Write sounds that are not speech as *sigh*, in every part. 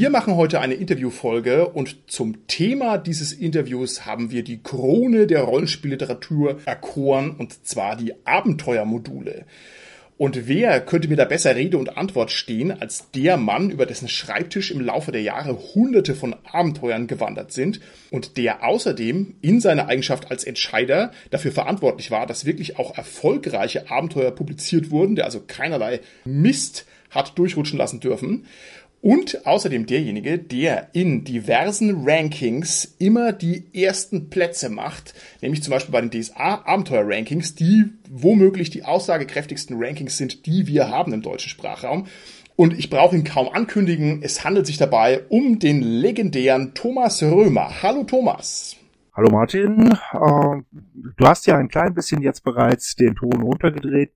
Wir machen heute eine Interviewfolge und zum Thema dieses Interviews haben wir die Krone der Rollenspielliteratur erkoren und zwar die Abenteuermodule. Und wer könnte mir da besser Rede und Antwort stehen als der Mann, über dessen Schreibtisch im Laufe der Jahre hunderte von Abenteuern gewandert sind und der außerdem in seiner Eigenschaft als Entscheider dafür verantwortlich war, dass wirklich auch erfolgreiche Abenteuer publiziert wurden, der also keinerlei Mist hat durchrutschen lassen dürfen. Und außerdem derjenige, der in diversen Rankings immer die ersten Plätze macht, nämlich zum Beispiel bei den DSA Abenteuer Rankings, die womöglich die aussagekräftigsten Rankings sind, die wir haben im deutschen Sprachraum. Und ich brauche ihn kaum ankündigen, es handelt sich dabei um den legendären Thomas Römer. Hallo Thomas. Hallo Martin, äh, du hast ja ein klein bisschen jetzt bereits den Ton runtergedreht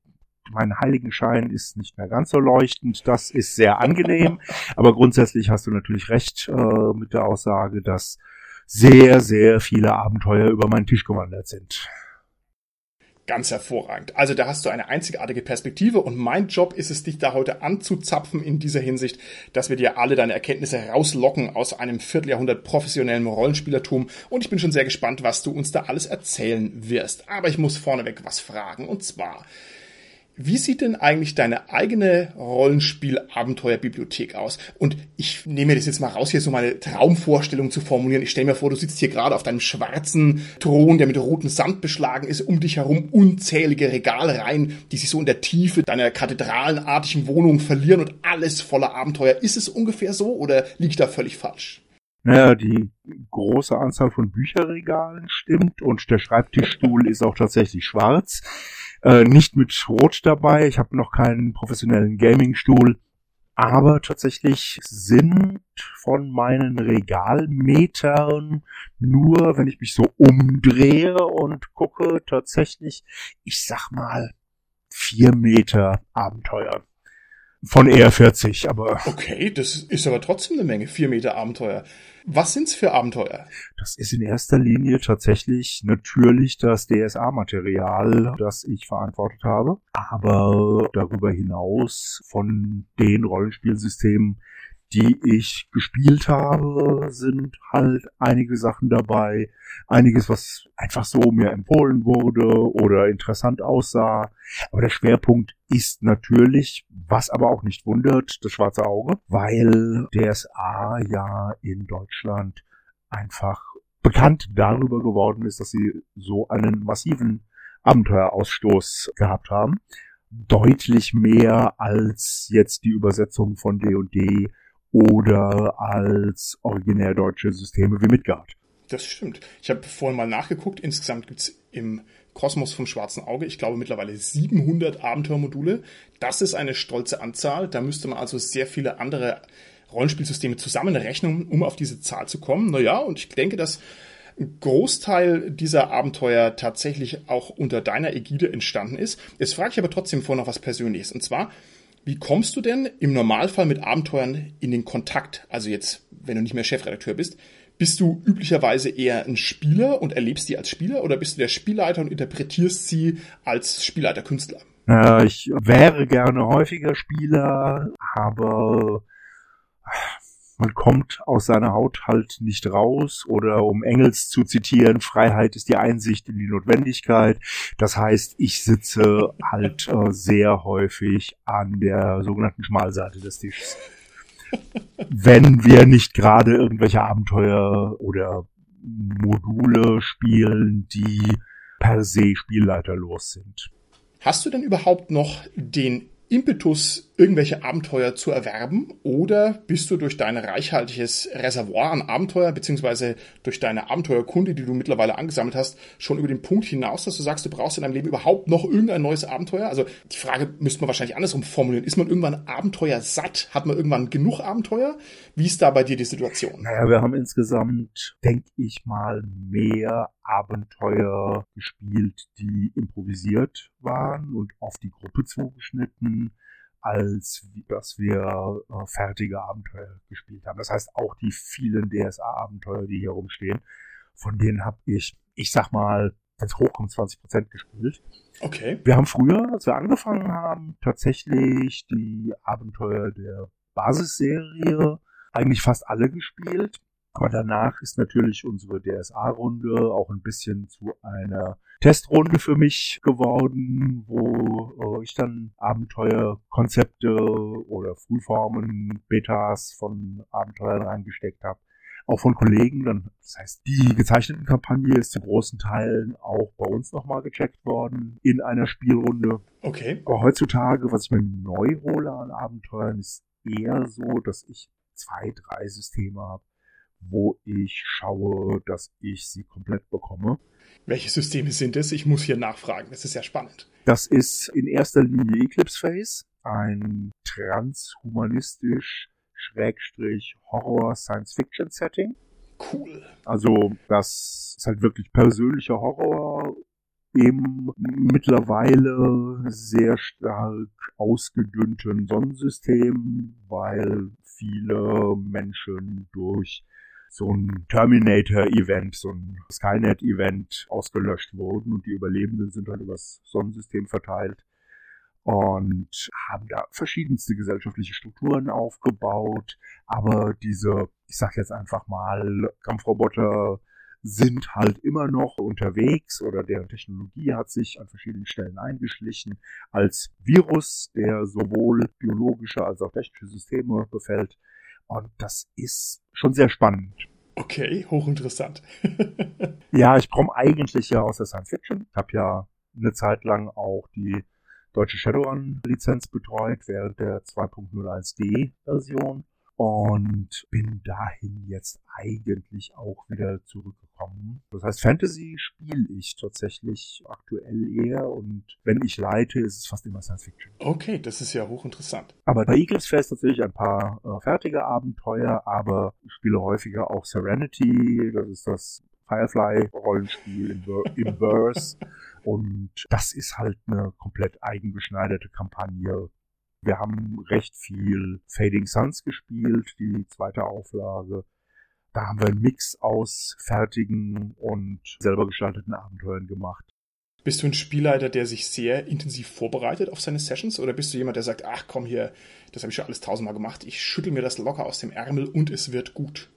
mein Heiligenschein ist nicht mehr ganz so leuchtend. Das ist sehr angenehm. Aber grundsätzlich hast du natürlich recht äh, mit der Aussage, dass sehr, sehr viele Abenteuer über meinen Tisch gewandert sind. Ganz hervorragend. Also da hast du eine einzigartige Perspektive und mein Job ist es, dich da heute anzuzapfen in dieser Hinsicht, dass wir dir alle deine Erkenntnisse rauslocken aus einem Vierteljahrhundert professionellem Rollenspielertum und ich bin schon sehr gespannt, was du uns da alles erzählen wirst. Aber ich muss vorneweg was fragen und zwar, wie sieht denn eigentlich deine eigene Rollenspiel-Abenteuerbibliothek aus? Und ich nehme das jetzt mal raus, hier so meine Traumvorstellung zu formulieren. Ich stelle mir vor, du sitzt hier gerade auf deinem schwarzen Thron, der mit rotem Sand beschlagen ist, um dich herum unzählige Regalreihen, die sich so in der Tiefe deiner kathedralenartigen Wohnung verlieren und alles voller Abenteuer. Ist es ungefähr so oder liege ich da völlig falsch? Naja, die große Anzahl von Bücherregalen stimmt und der Schreibtischstuhl ist auch tatsächlich schwarz. Äh, nicht mit Rot dabei. Ich habe noch keinen professionellen Gaming-Stuhl. Aber tatsächlich sind von meinen Regalmetern nur, wenn ich mich so umdrehe und gucke, tatsächlich, ich sag mal, vier Meter Abenteuer. Von eher 40, aber. Okay, das ist aber trotzdem eine Menge. Vier Meter Abenteuer. Was sind's für Abenteuer? Das ist in erster Linie tatsächlich natürlich das DSA-Material, das ich verantwortet habe. Aber darüber hinaus von den Rollenspielsystemen, die ich gespielt habe, sind halt einige Sachen dabei. Einiges, was einfach so mir empfohlen wurde oder interessant aussah. Aber der Schwerpunkt ist natürlich, was aber auch nicht wundert, das schwarze Auge, weil DSA ja in Deutschland einfach bekannt darüber geworden ist, dass sie so einen massiven Abenteuerausstoß gehabt haben. Deutlich mehr als jetzt die Übersetzung von D&D oder als originär deutsche Systeme wie Midgard. Das stimmt. Ich habe vorhin mal nachgeguckt. Insgesamt gibt's im Kosmos vom Schwarzen Auge, ich glaube mittlerweile 700 Abenteuermodule. Das ist eine stolze Anzahl. Da müsste man also sehr viele andere Rollenspielsysteme zusammenrechnen, um auf diese Zahl zu kommen. Naja, und ich denke, dass ein Großteil dieser Abenteuer tatsächlich auch unter deiner Ägide entstanden ist. Jetzt frage ich aber trotzdem vor noch was Persönliches. Und zwar, wie kommst du denn im Normalfall mit Abenteuern in den Kontakt? Also jetzt, wenn du nicht mehr Chefredakteur bist, bist du üblicherweise eher ein Spieler und erlebst die als Spieler oder bist du der Spielleiter und interpretierst sie als Spielleiter-Künstler? Äh, ich wäre gerne häufiger Spieler, aber man kommt aus seiner Haut halt nicht raus oder um Engels zu zitieren, Freiheit ist die Einsicht in die Notwendigkeit. Das heißt, ich sitze halt äh, sehr häufig an der sogenannten Schmalseite des Tisches. Wenn wir nicht gerade irgendwelche Abenteuer oder Module spielen, die per se spielleiterlos sind. Hast du denn überhaupt noch den Impetus, irgendwelche Abenteuer zu erwerben? Oder bist du durch dein reichhaltiges Reservoir an Abenteuer, beziehungsweise durch deine Abenteuerkunde, die du mittlerweile angesammelt hast, schon über den Punkt hinaus, dass du sagst, du brauchst in deinem Leben überhaupt noch irgendein neues Abenteuer? Also die Frage müsste man wahrscheinlich andersrum formulieren. Ist man irgendwann Abenteuer satt? Hat man irgendwann genug Abenteuer? Wie ist da bei dir die Situation? Naja, wir haben insgesamt, denke ich mal, mehr Abenteuer gespielt, die improvisiert waren und auf die Gruppe zugeschnitten, als dass wir äh, fertige Abenteuer gespielt haben. Das heißt, auch die vielen DSA-Abenteuer, die hier rumstehen, von denen habe ich, ich sag mal, wenn es hochkommt, 20 Prozent gespielt. Okay. Wir haben früher, als wir angefangen haben, tatsächlich die Abenteuer der Basisserie eigentlich fast alle gespielt. Aber danach ist natürlich unsere DSA-Runde auch ein bisschen zu einer Testrunde für mich geworden, wo äh, ich dann Abenteuerkonzepte oder Frühformen, Betas von Abenteuern reingesteckt habe. Auch von Kollegen. Dann, das heißt, die gezeichneten Kampagne ist zu großen Teilen auch bei uns nochmal gecheckt worden in einer Spielrunde. Okay. Aber heutzutage, was ich mir neu hole an Abenteuern, ist eher so, dass ich zwei, drei Systeme habe, wo ich schaue, dass ich sie komplett bekomme. Welche Systeme sind es? Ich muss hier nachfragen. Das ist ja spannend. Das ist in erster Linie Eclipse Phase, ein transhumanistisch Schrägstrich Horror Science Fiction Setting. Cool. Also das ist halt wirklich persönlicher Horror im mittlerweile sehr stark ausgedünnten Sonnensystem, weil viele Menschen durch so ein Terminator-Event, so ein Skynet-Event ausgelöscht wurden und die Überlebenden sind halt übers Sonnensystem verteilt und haben da verschiedenste gesellschaftliche Strukturen aufgebaut, aber diese, ich sag jetzt einfach mal, Kampfroboter sind halt immer noch unterwegs oder deren Technologie hat sich an verschiedenen Stellen eingeschlichen als Virus, der sowohl biologische als auch technische Systeme befällt. Und das ist schon sehr spannend. Okay, hochinteressant. *laughs* ja, ich komme eigentlich ja aus der Science Fiction. Ich habe ja eine Zeit lang auch die deutsche Shadowrun-Lizenz betreut während der 2.01d-Version und bin dahin jetzt eigentlich auch wieder zurückgekommen. Das heißt, Fantasy spiele ich tatsächlich aktuell eher und wenn ich leite, ist es fast immer Science Fiction. Okay, das ist ja hochinteressant. Aber bei Eagles Fest natürlich ein paar äh, fertige Abenteuer, aber ich spiele häufiger auch Serenity, das ist das Firefly-Rollenspiel im, im *laughs* Verse. Und das ist halt eine komplett eigengeschneiderte Kampagne wir haben recht viel Fading Suns gespielt, die zweite Auflage. Da haben wir einen Mix aus fertigen und selber gestalteten Abenteuern gemacht. Bist du ein Spielleiter, der sich sehr intensiv vorbereitet auf seine Sessions? Oder bist du jemand, der sagt, ach komm hier, das habe ich schon alles tausendmal gemacht, ich schüttel mir das locker aus dem Ärmel und es wird gut?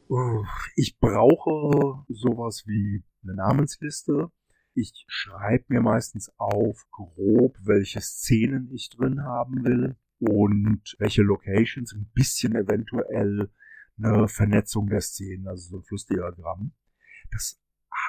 Ich brauche sowas wie eine Namensliste. Ich schreibe mir meistens auf grob, welche Szenen ich drin haben will und welche Locations, ein bisschen eventuell eine Vernetzung der Szenen, also so ein Flussdiagramm. Das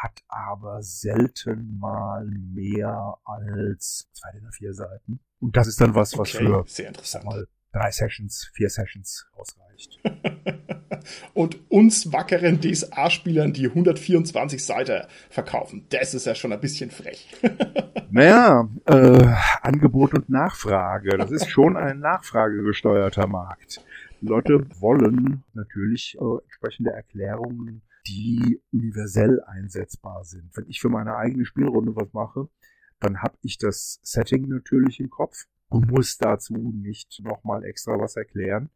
hat aber selten mal mehr als zwei oder vier Seiten. Und das ist dann was, was okay, für sehr interessant. Mal, drei Sessions, vier Sessions ausreicht. *laughs* Und uns wackeren DSA-Spielern die 124 Seiten verkaufen, das ist ja schon ein bisschen frech. *laughs* naja, äh, Angebot und Nachfrage, das ist schon ein nachfragegesteuerter Markt. Die Leute wollen natürlich äh, entsprechende Erklärungen, die universell einsetzbar sind. Wenn ich für meine eigene Spielrunde was mache, dann habe ich das Setting natürlich im Kopf und muss dazu nicht nochmal extra was erklären.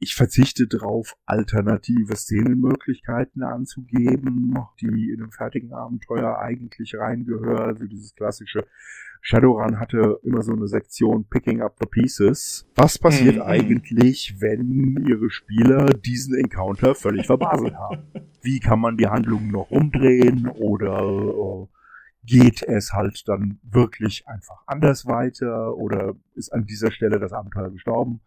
Ich verzichte darauf, alternative Szenenmöglichkeiten anzugeben, die in einem fertigen Abenteuer eigentlich reingehören. Also dieses klassische Shadowrun hatte immer so eine Sektion Picking up the Pieces. Was passiert mhm. eigentlich, wenn ihre Spieler diesen Encounter völlig verbaselt haben? *laughs* Wie kann man die Handlungen noch umdrehen oder uh, geht es halt dann wirklich einfach anders weiter oder ist an dieser Stelle das Abenteuer gestorben?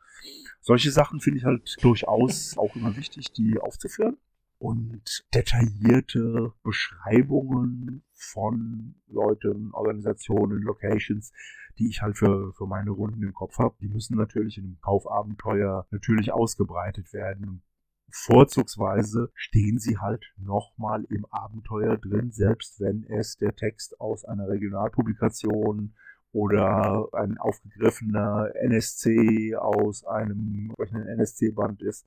Solche Sachen finde ich halt durchaus auch immer wichtig, die aufzuführen. Und detaillierte Beschreibungen von Leuten, Organisationen, Locations, die ich halt für, für meine Runden im Kopf habe, die müssen natürlich in einem Kaufabenteuer natürlich ausgebreitet werden. Vorzugsweise stehen sie halt nochmal im Abenteuer drin, selbst wenn es der Text aus einer Regionalpublikation oder ein aufgegriffener NSC aus einem NSC-Band ist.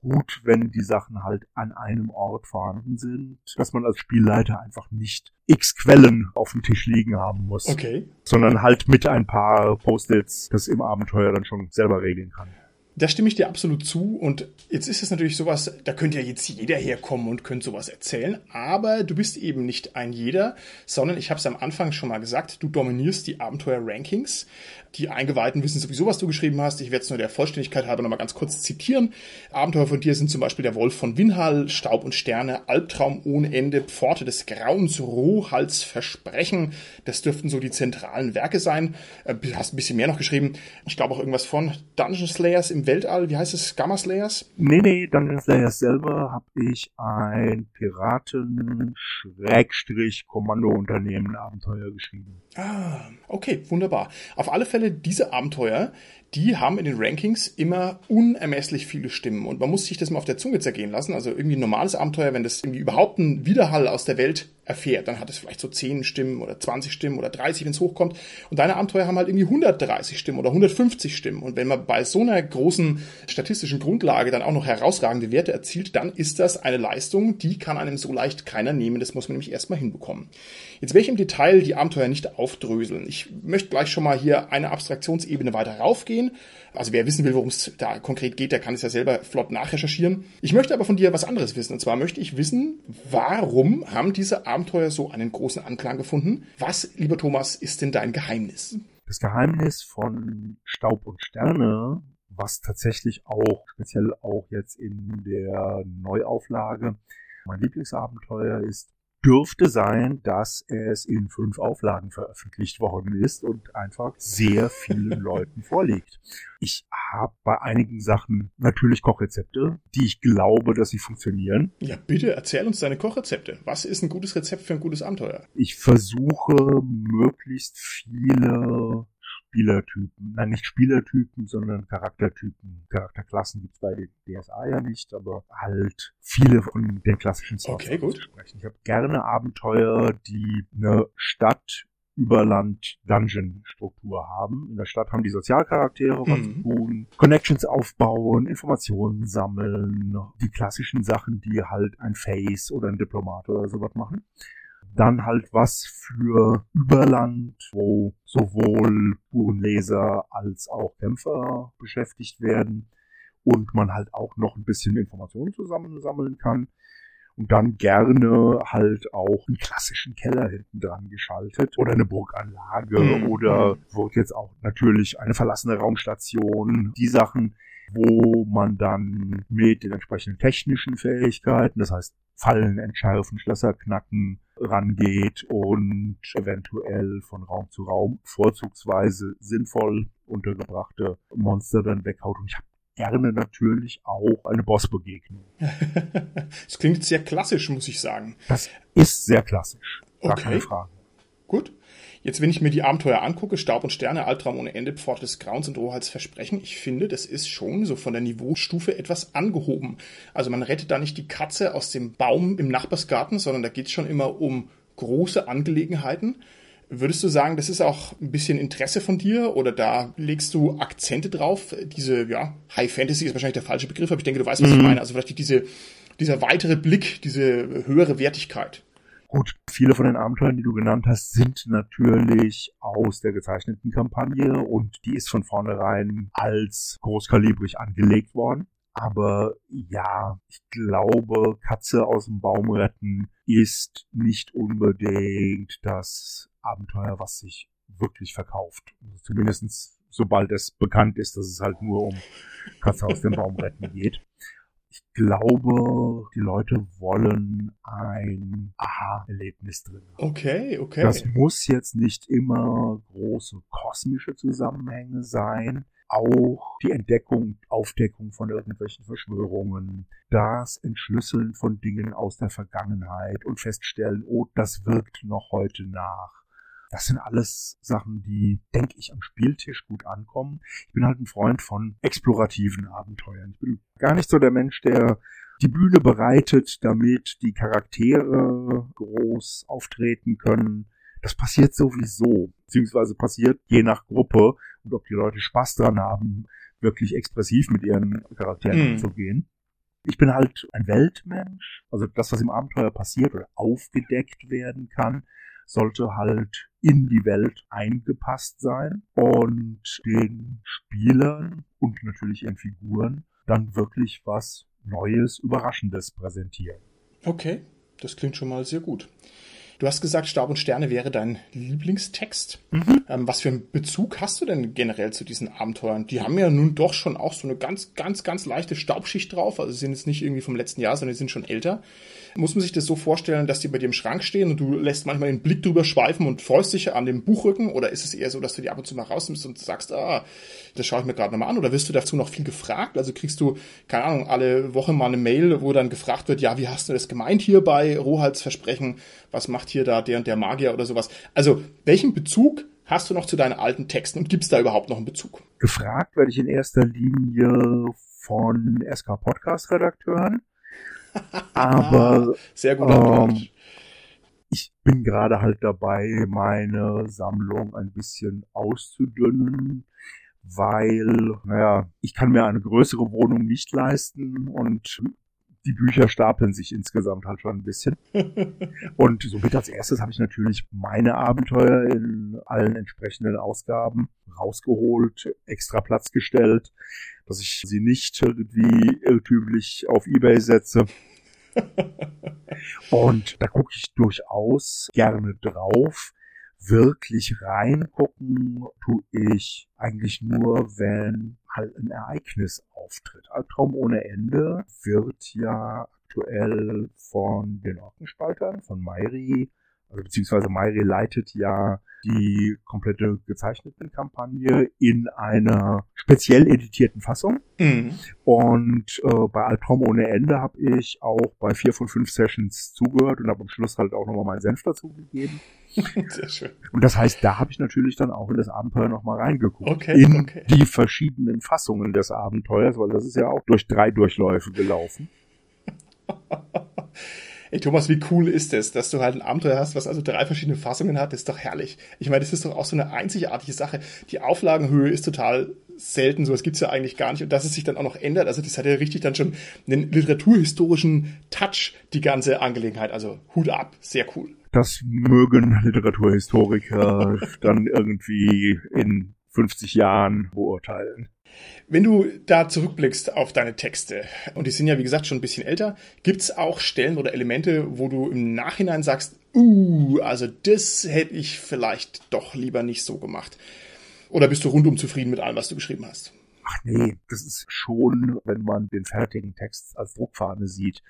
gut, wenn die Sachen halt an einem Ort vorhanden sind, dass man als Spielleiter einfach nicht x Quellen auf dem Tisch liegen haben muss. Okay. Sondern halt mit ein paar Post-its das im Abenteuer dann schon selber regeln kann. Da stimme ich dir absolut zu. Und jetzt ist es natürlich sowas, da könnte ja jetzt jeder herkommen und könnte sowas erzählen. Aber du bist eben nicht ein jeder, sondern ich habe es am Anfang schon mal gesagt, du dominierst die Abenteuer-Rankings. Die Eingeweihten wissen sowieso, was du geschrieben hast. Ich werde es nur der Vollständigkeit halber nochmal ganz kurz zitieren. Abenteuer von dir sind zum Beispiel der Wolf von Winhall, Staub und Sterne, Albtraum ohne Ende, Pforte des Grauens, Rohhals, Versprechen. Das dürften so die zentralen Werke sein. Äh, hast ein bisschen mehr noch geschrieben. Ich glaube auch irgendwas von Dungeon Slayers im Weltall. Wie heißt es? Gamma Slayers? Nee, nee, Dungeon Slayers selber habe ich ein Piraten-Kommando-Unternehmen Abenteuer geschrieben. Ah, okay, wunderbar. Auf alle Fälle diese Abenteuer, die haben in den Rankings immer unermesslich viele Stimmen. Und man muss sich das mal auf der Zunge zergehen lassen. Also irgendwie ein normales Abenteuer, wenn das irgendwie überhaupt einen Widerhall aus der Welt erfährt, dann hat es vielleicht so 10 Stimmen oder 20 Stimmen oder 30, wenn es hochkommt. Und deine Abenteuer haben halt irgendwie 130 Stimmen oder 150 Stimmen. Und wenn man bei so einer großen statistischen Grundlage dann auch noch herausragende Werte erzielt, dann ist das eine Leistung, die kann einem so leicht keiner nehmen. Das muss man nämlich erstmal hinbekommen. Jetzt werde ich im Detail die Abenteuer nicht aufdröseln. Ich möchte gleich schon mal hier eine Abstraktionsebene weiter raufgehen. Also wer wissen will, worum es da konkret geht, der kann es ja selber flott nachrecherchieren. Ich möchte aber von dir was anderes wissen. Und zwar möchte ich wissen, warum haben diese Abenteuer so einen großen Anklang gefunden? Was, lieber Thomas, ist denn dein Geheimnis? Das Geheimnis von Staub und Sterne, was tatsächlich auch, speziell auch jetzt in der Neuauflage, mein Lieblingsabenteuer ist, dürfte sein, dass es in fünf Auflagen veröffentlicht worden ist und einfach sehr vielen *laughs* Leuten vorliegt. Ich habe bei einigen Sachen natürlich Kochrezepte, die ich glaube, dass sie funktionieren. Ja, bitte erzähl uns deine Kochrezepte. Was ist ein gutes Rezept für ein gutes Abenteuer? Ich versuche möglichst viele Spielertypen, nein, nicht Spielertypen, sondern Charaktertypen. Charakterklassen gibt's bei den DSA ja nicht, aber halt viele von den klassischen Sorts okay, gut. sprechen. Ich habe gerne Abenteuer, die eine Stadt Überland-Dungeon-Struktur haben. In der Stadt haben die Sozialcharaktere was mhm. zu tun, Connections aufbauen, Informationen sammeln, die klassischen Sachen, die halt ein Face oder ein Diplomat oder sowas machen dann halt was für Überland, wo sowohl Spurenleser als auch Kämpfer beschäftigt werden und man halt auch noch ein bisschen Informationen zusammensammeln kann. Und dann gerne halt auch einen klassischen Keller hinten dran geschaltet oder eine Burganlage mhm. oder wird jetzt auch natürlich eine verlassene Raumstation. Die Sachen, wo man dann mit den entsprechenden technischen Fähigkeiten, das heißt Fallen entschärfen, Schlösser knacken, rangeht und eventuell von Raum zu Raum vorzugsweise sinnvoll untergebrachte Monster dann weghaut. Und ich habe gerne natürlich auch eine Bossbegegnung. *laughs* das klingt sehr klassisch, muss ich sagen. Das ist sehr klassisch. Gar okay. keine Frage. Gut. Jetzt, wenn ich mir die Abenteuer angucke, Staub und Sterne, Albtraum ohne Ende, Pforte des Grauens und Rohals Versprechen, ich finde, das ist schon so von der Niveaustufe etwas angehoben. Also man rettet da nicht die Katze aus dem Baum im Nachbarsgarten, sondern da geht es schon immer um große Angelegenheiten. Würdest du sagen, das ist auch ein bisschen Interesse von dir oder da legst du Akzente drauf? Diese, ja, High Fantasy ist wahrscheinlich der falsche Begriff, aber ich denke, du weißt, was mhm. ich meine. Also vielleicht diese, dieser weitere Blick, diese höhere Wertigkeit. Gut, viele von den Abenteuern, die du genannt hast, sind natürlich aus der gezeichneten Kampagne und die ist von vornherein als großkalibrig angelegt worden. Aber ja, ich glaube, Katze aus dem Baum retten ist nicht unbedingt das Abenteuer, was sich wirklich verkauft. Also zumindest sobald es bekannt ist, dass es halt nur um Katze aus dem Baum retten geht. Ich glaube, die Leute wollen ein Aha-Erlebnis drin. Okay, okay. Das muss jetzt nicht immer große kosmische Zusammenhänge sein. Auch die Entdeckung, Aufdeckung von irgendwelchen Verschwörungen, das Entschlüsseln von Dingen aus der Vergangenheit und feststellen, oh, das wirkt noch heute nach das sind alles Sachen, die, denke ich, am Spieltisch gut ankommen. Ich bin halt ein Freund von explorativen Abenteuern. Ich bin gar nicht so der Mensch, der die Bühne bereitet, damit die Charaktere groß auftreten können. Das passiert sowieso, beziehungsweise passiert je nach Gruppe und ob die Leute Spaß dran haben, wirklich expressiv mit ihren Charakteren mhm. umzugehen. Ich bin halt ein Weltmensch. Also das, was im Abenteuer passiert oder aufgedeckt werden kann, sollte halt in die Welt eingepasst sein und den Spielern und natürlich ihren Figuren dann wirklich was Neues, Überraschendes präsentieren. Okay, das klingt schon mal sehr gut. Du hast gesagt, Staub und Sterne wäre dein Lieblingstext. Mhm. Ähm, was für einen Bezug hast du denn generell zu diesen Abenteuern? Die haben ja nun doch schon auch so eine ganz, ganz, ganz leichte Staubschicht drauf. Also sie sind jetzt nicht irgendwie vom letzten Jahr, sondern die sind schon älter. Muss man sich das so vorstellen, dass die bei dir im Schrank stehen und du lässt manchmal den Blick drüber schweifen und freust dich an dem Buchrücken? Oder ist es eher so, dass du die ab und zu mal rausnimmst und sagst, ah, das schaue ich mir gerade nochmal an? Oder wirst du dazu noch viel gefragt? Also kriegst du, keine Ahnung, alle Woche mal eine Mail, wo dann gefragt wird, ja, wie hast du das gemeint hier bei Versprechen? Was macht hier da der und der Magier oder sowas? Also, welchen Bezug hast du noch zu deinen alten Texten und gibt es da überhaupt noch einen Bezug? Gefragt werde ich in erster Linie von SK Podcast Redakteuren *laughs* aber sehr gut. Ähm, ich bin gerade halt dabei, meine Sammlung ein bisschen auszudünnen, weil, naja, ich kann mir eine größere Wohnung nicht leisten und die Bücher stapeln sich insgesamt halt schon ein bisschen. *laughs* Und somit als erstes habe ich natürlich meine Abenteuer in allen entsprechenden Ausgaben rausgeholt, extra Platz gestellt, dass ich sie nicht irgendwie irrtümlich auf Ebay setze. *laughs* Und da gucke ich durchaus gerne drauf. Wirklich reingucken tue ich eigentlich nur, wenn halt ein Ereignis auftritt. Albtraum ohne Ende wird ja aktuell von den Orkenspaltern, von Mairi, also beziehungsweise Mairi leitet ja die komplette gezeichneten Kampagne in einer speziell editierten Fassung. Mhm. Und äh, bei Albtraum ohne Ende habe ich auch bei vier von fünf Sessions zugehört und habe am Schluss halt auch nochmal meinen Senf dazu gegeben. *laughs* Sehr schön. Und das heißt, da habe ich natürlich dann auch in das Abenteuer nochmal reingeguckt. Okay, in okay. die verschiedenen Fassungen des Abenteuers, weil das ist ja auch durch drei Durchläufe gelaufen. *laughs* Ey, Thomas, wie cool ist es, dass du halt ein Abenteuer hast, was also drei verschiedene Fassungen hat? Das ist doch herrlich. Ich meine, das ist doch auch so eine einzigartige Sache. Die Auflagenhöhe ist total selten, sowas gibt's ja eigentlich gar nicht. Und dass es sich dann auch noch ändert, also das hat ja richtig dann schon einen literaturhistorischen Touch, die ganze Angelegenheit. Also Hut ab, sehr cool. Das mögen Literaturhistoriker *laughs* dann irgendwie in 50 Jahren beurteilen. Wenn du da zurückblickst auf deine Texte, und die sind ja wie gesagt schon ein bisschen älter, gibt's auch Stellen oder Elemente, wo du im Nachhinein sagst, uh, also das hätte ich vielleicht doch lieber nicht so gemacht. Oder bist du rundum zufrieden mit allem, was du geschrieben hast? Ach nee, das ist schon, wenn man den fertigen Text als Druckfahne sieht,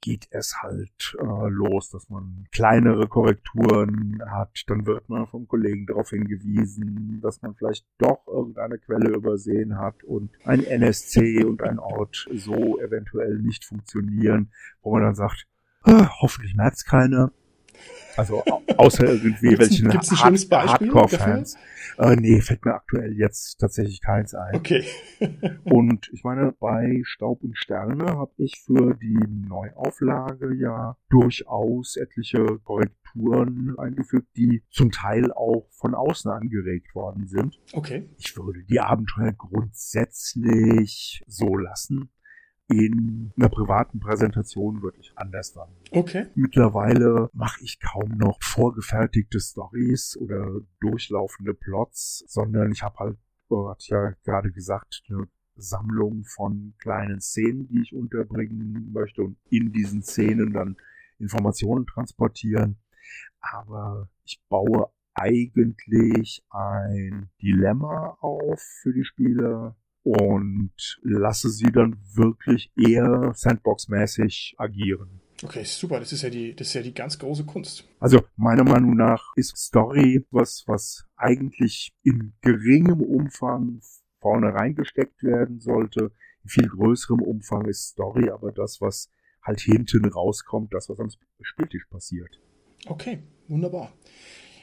geht es halt äh, los, dass man kleinere Korrekturen hat. Dann wird man vom Kollegen darauf hingewiesen, dass man vielleicht doch irgendeine Quelle übersehen hat und ein NSC und ein Ort so eventuell nicht funktionieren, wo man dann sagt, ah, hoffentlich merkt es keiner. Also außer *laughs* irgendwie gibt's, Hard Hardcore-Fans. Äh, nee, fällt mir aktuell jetzt tatsächlich keins ein. Okay. *laughs* und ich meine, bei Staub und Sterne habe ich für die Neuauflage ja durchaus etliche Korrekturen eingefügt, die zum Teil auch von außen angeregt worden sind. Okay. Ich würde die Abenteuer grundsätzlich so lassen in einer privaten Präsentation würde ich anders machen. Okay. Mittlerweile mache ich kaum noch vorgefertigte Stories oder durchlaufende Plots, sondern ich habe halt, hat ja gerade gesagt, eine Sammlung von kleinen Szenen, die ich unterbringen möchte und in diesen Szenen dann Informationen transportieren. Aber ich baue eigentlich ein Dilemma auf für die Spieler, und lasse sie dann wirklich eher Sandbox-mäßig agieren. Okay, super. Das ist ja die, das ist ja die ganz große Kunst. Also meiner Meinung nach ist Story was, was eigentlich in geringem Umfang vorne reingesteckt werden sollte. In viel größerem Umfang ist Story aber das, was halt hinten rauskommt, das, was am Spieltisch passiert. Okay, wunderbar.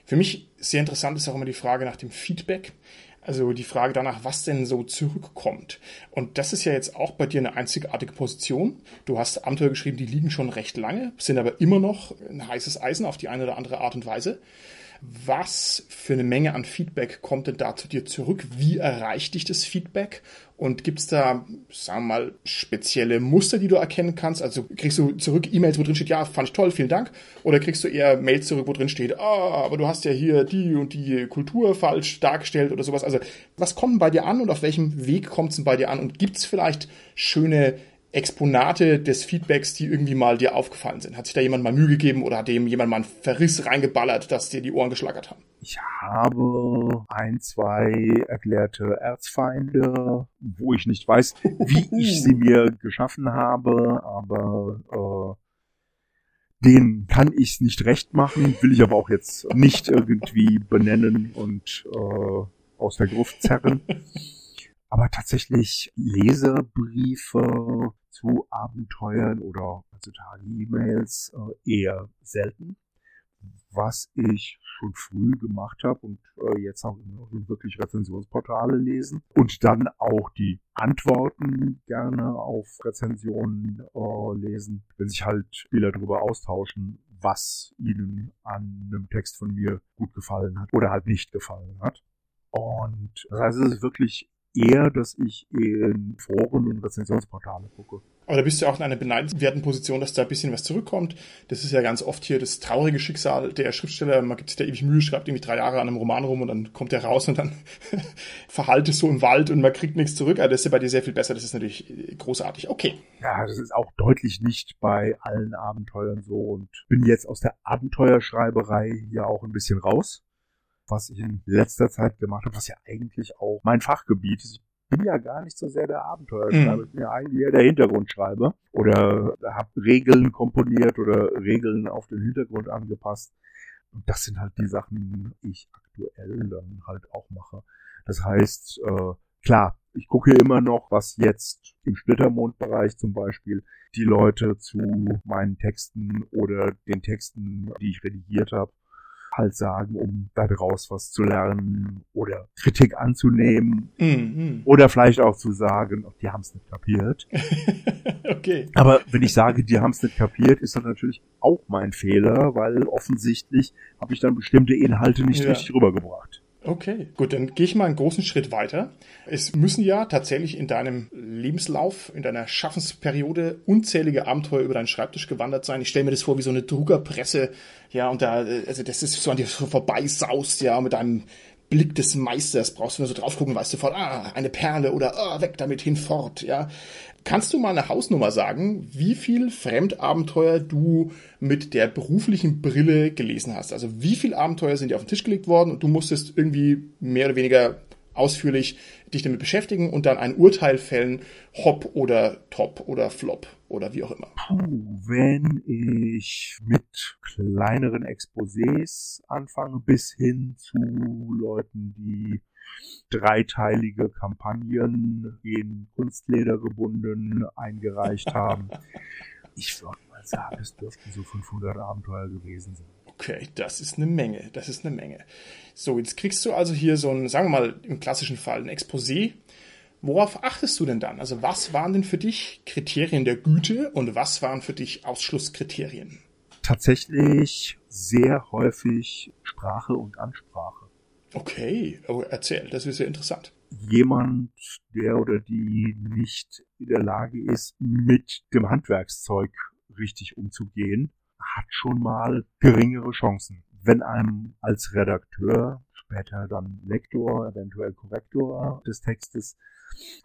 Für mich sehr interessant ist auch immer die Frage nach dem Feedback. Also die Frage danach, was denn so zurückkommt. Und das ist ja jetzt auch bei dir eine einzigartige Position. Du hast Abenteuer geschrieben, die liegen schon recht lange, sind aber immer noch ein heißes Eisen auf die eine oder andere Art und Weise. Was für eine Menge an Feedback kommt denn da zu dir zurück? Wie erreicht dich das Feedback? Und gibt es da, sagen wir mal, spezielle Muster, die du erkennen kannst? Also kriegst du zurück E-Mails, wo drin steht, ja, fand ich toll, vielen Dank? Oder kriegst du eher Mails zurück, wo drin steht, ah, aber du hast ja hier die und die Kultur falsch dargestellt oder sowas? Also was kommt bei dir an und auf welchem Weg kommt es bei dir an? Und gibt es vielleicht schöne Exponate des Feedbacks, die irgendwie mal dir aufgefallen sind? Hat sich da jemand mal Mühe gegeben oder hat dem jemand mal einen Verriss reingeballert, dass dir die Ohren geschlagert haben? Ich habe ein, zwei erklärte Erzfeinde, wo ich nicht weiß, wie *laughs* ich sie mir geschaffen habe, aber äh, denen kann ich es nicht recht machen, will ich aber auch jetzt nicht irgendwie benennen und äh, aus der Gruft zerren. *laughs* Aber tatsächlich Leserbriefe zu Abenteuern oder heutzutage E-Mails äh, eher selten. Was ich schon früh gemacht habe und äh, jetzt auch immer wirklich Rezensionsportale lesen und dann auch die Antworten gerne auf Rezensionen äh, lesen, wenn sich halt Spieler darüber austauschen, was ihnen an einem Text von mir gut gefallen hat oder halt nicht gefallen hat. Und das heißt, es ist wirklich eher, dass ich in Foren und Rezensionsportale gucke. Aber da bist du auch in einer beneidenswerten Position, dass da ein bisschen was zurückkommt. Das ist ja ganz oft hier das traurige Schicksal der Schriftsteller. Man gibt sich da ewig Mühe, schreibt irgendwie drei Jahre an einem Roman rum und dann kommt der raus und dann *laughs* verhallt es so im Wald und man kriegt nichts zurück. Aber das ist ja bei dir sehr viel besser. Das ist natürlich großartig. Okay. Ja, das ist auch deutlich nicht bei allen Abenteuern so und bin jetzt aus der Abenteuerschreiberei ja auch ein bisschen raus was ich in letzter Zeit gemacht habe, was ja eigentlich auch mein Fachgebiet ist. Ich bin ja gar nicht so sehr der Abenteuerschreiber, ich bin ja eigentlich eher der Hintergrundschreiber oder habe Regeln komponiert oder Regeln auf den Hintergrund angepasst. Und das sind halt die Sachen, die ich aktuell dann halt auch mache. Das heißt, äh, klar, ich gucke immer noch, was jetzt im Splittermond-Bereich zum Beispiel die Leute zu meinen Texten oder den Texten, die ich redigiert habe, halt sagen, um daraus was zu lernen oder Kritik anzunehmen mhm. oder vielleicht auch zu sagen, die haben es nicht kapiert. *laughs* okay. Aber wenn ich sage, die haben es nicht kapiert, ist das natürlich auch mein Fehler, weil offensichtlich habe ich dann bestimmte Inhalte nicht ja. richtig rübergebracht. Okay, gut, dann gehe ich mal einen großen Schritt weiter. Es müssen ja tatsächlich in deinem Lebenslauf, in deiner Schaffensperiode unzählige Abenteuer über deinen Schreibtisch gewandert sein. Ich stelle mir das vor wie so eine Druckerpresse, ja, und da, also das ist so an dir vorbeisaust, ja, mit einem Blick des Meisters brauchst du nur so drauf gucken, weißt du voll, ah, eine Perle oder ah, weg damit hinfort, ja. Kannst du mal eine Hausnummer sagen, wie viel Fremdabenteuer du mit der beruflichen Brille gelesen hast? Also wie viel Abenteuer sind dir auf den Tisch gelegt worden und du musstest irgendwie mehr oder weniger ausführlich dich damit beschäftigen und dann ein Urteil fällen, Hop oder Top oder Flop oder wie auch immer. Puh, wenn ich mit kleineren Exposés anfange bis hin zu Leuten, die dreiteilige Kampagnen in Kunstleder gebunden eingereicht haben. *laughs* Ich würde mal sagen, es dürften so 500 Abenteuer gewesen sein. Okay, das ist eine Menge, das ist eine Menge. So, jetzt kriegst du also hier so ein, sagen wir mal im klassischen Fall, ein Exposé. Worauf achtest du denn dann? Also was waren denn für dich Kriterien der Güte und was waren für dich Ausschlusskriterien? Tatsächlich sehr häufig Sprache und Ansprache. Okay, oh, erzähl, das ist ja interessant. Jemand, der oder die nicht in der Lage ist, mit dem Handwerkszeug richtig umzugehen, hat schon mal geringere Chancen. Wenn einem als Redakteur, später dann Lektor, eventuell Korrektor des Textes,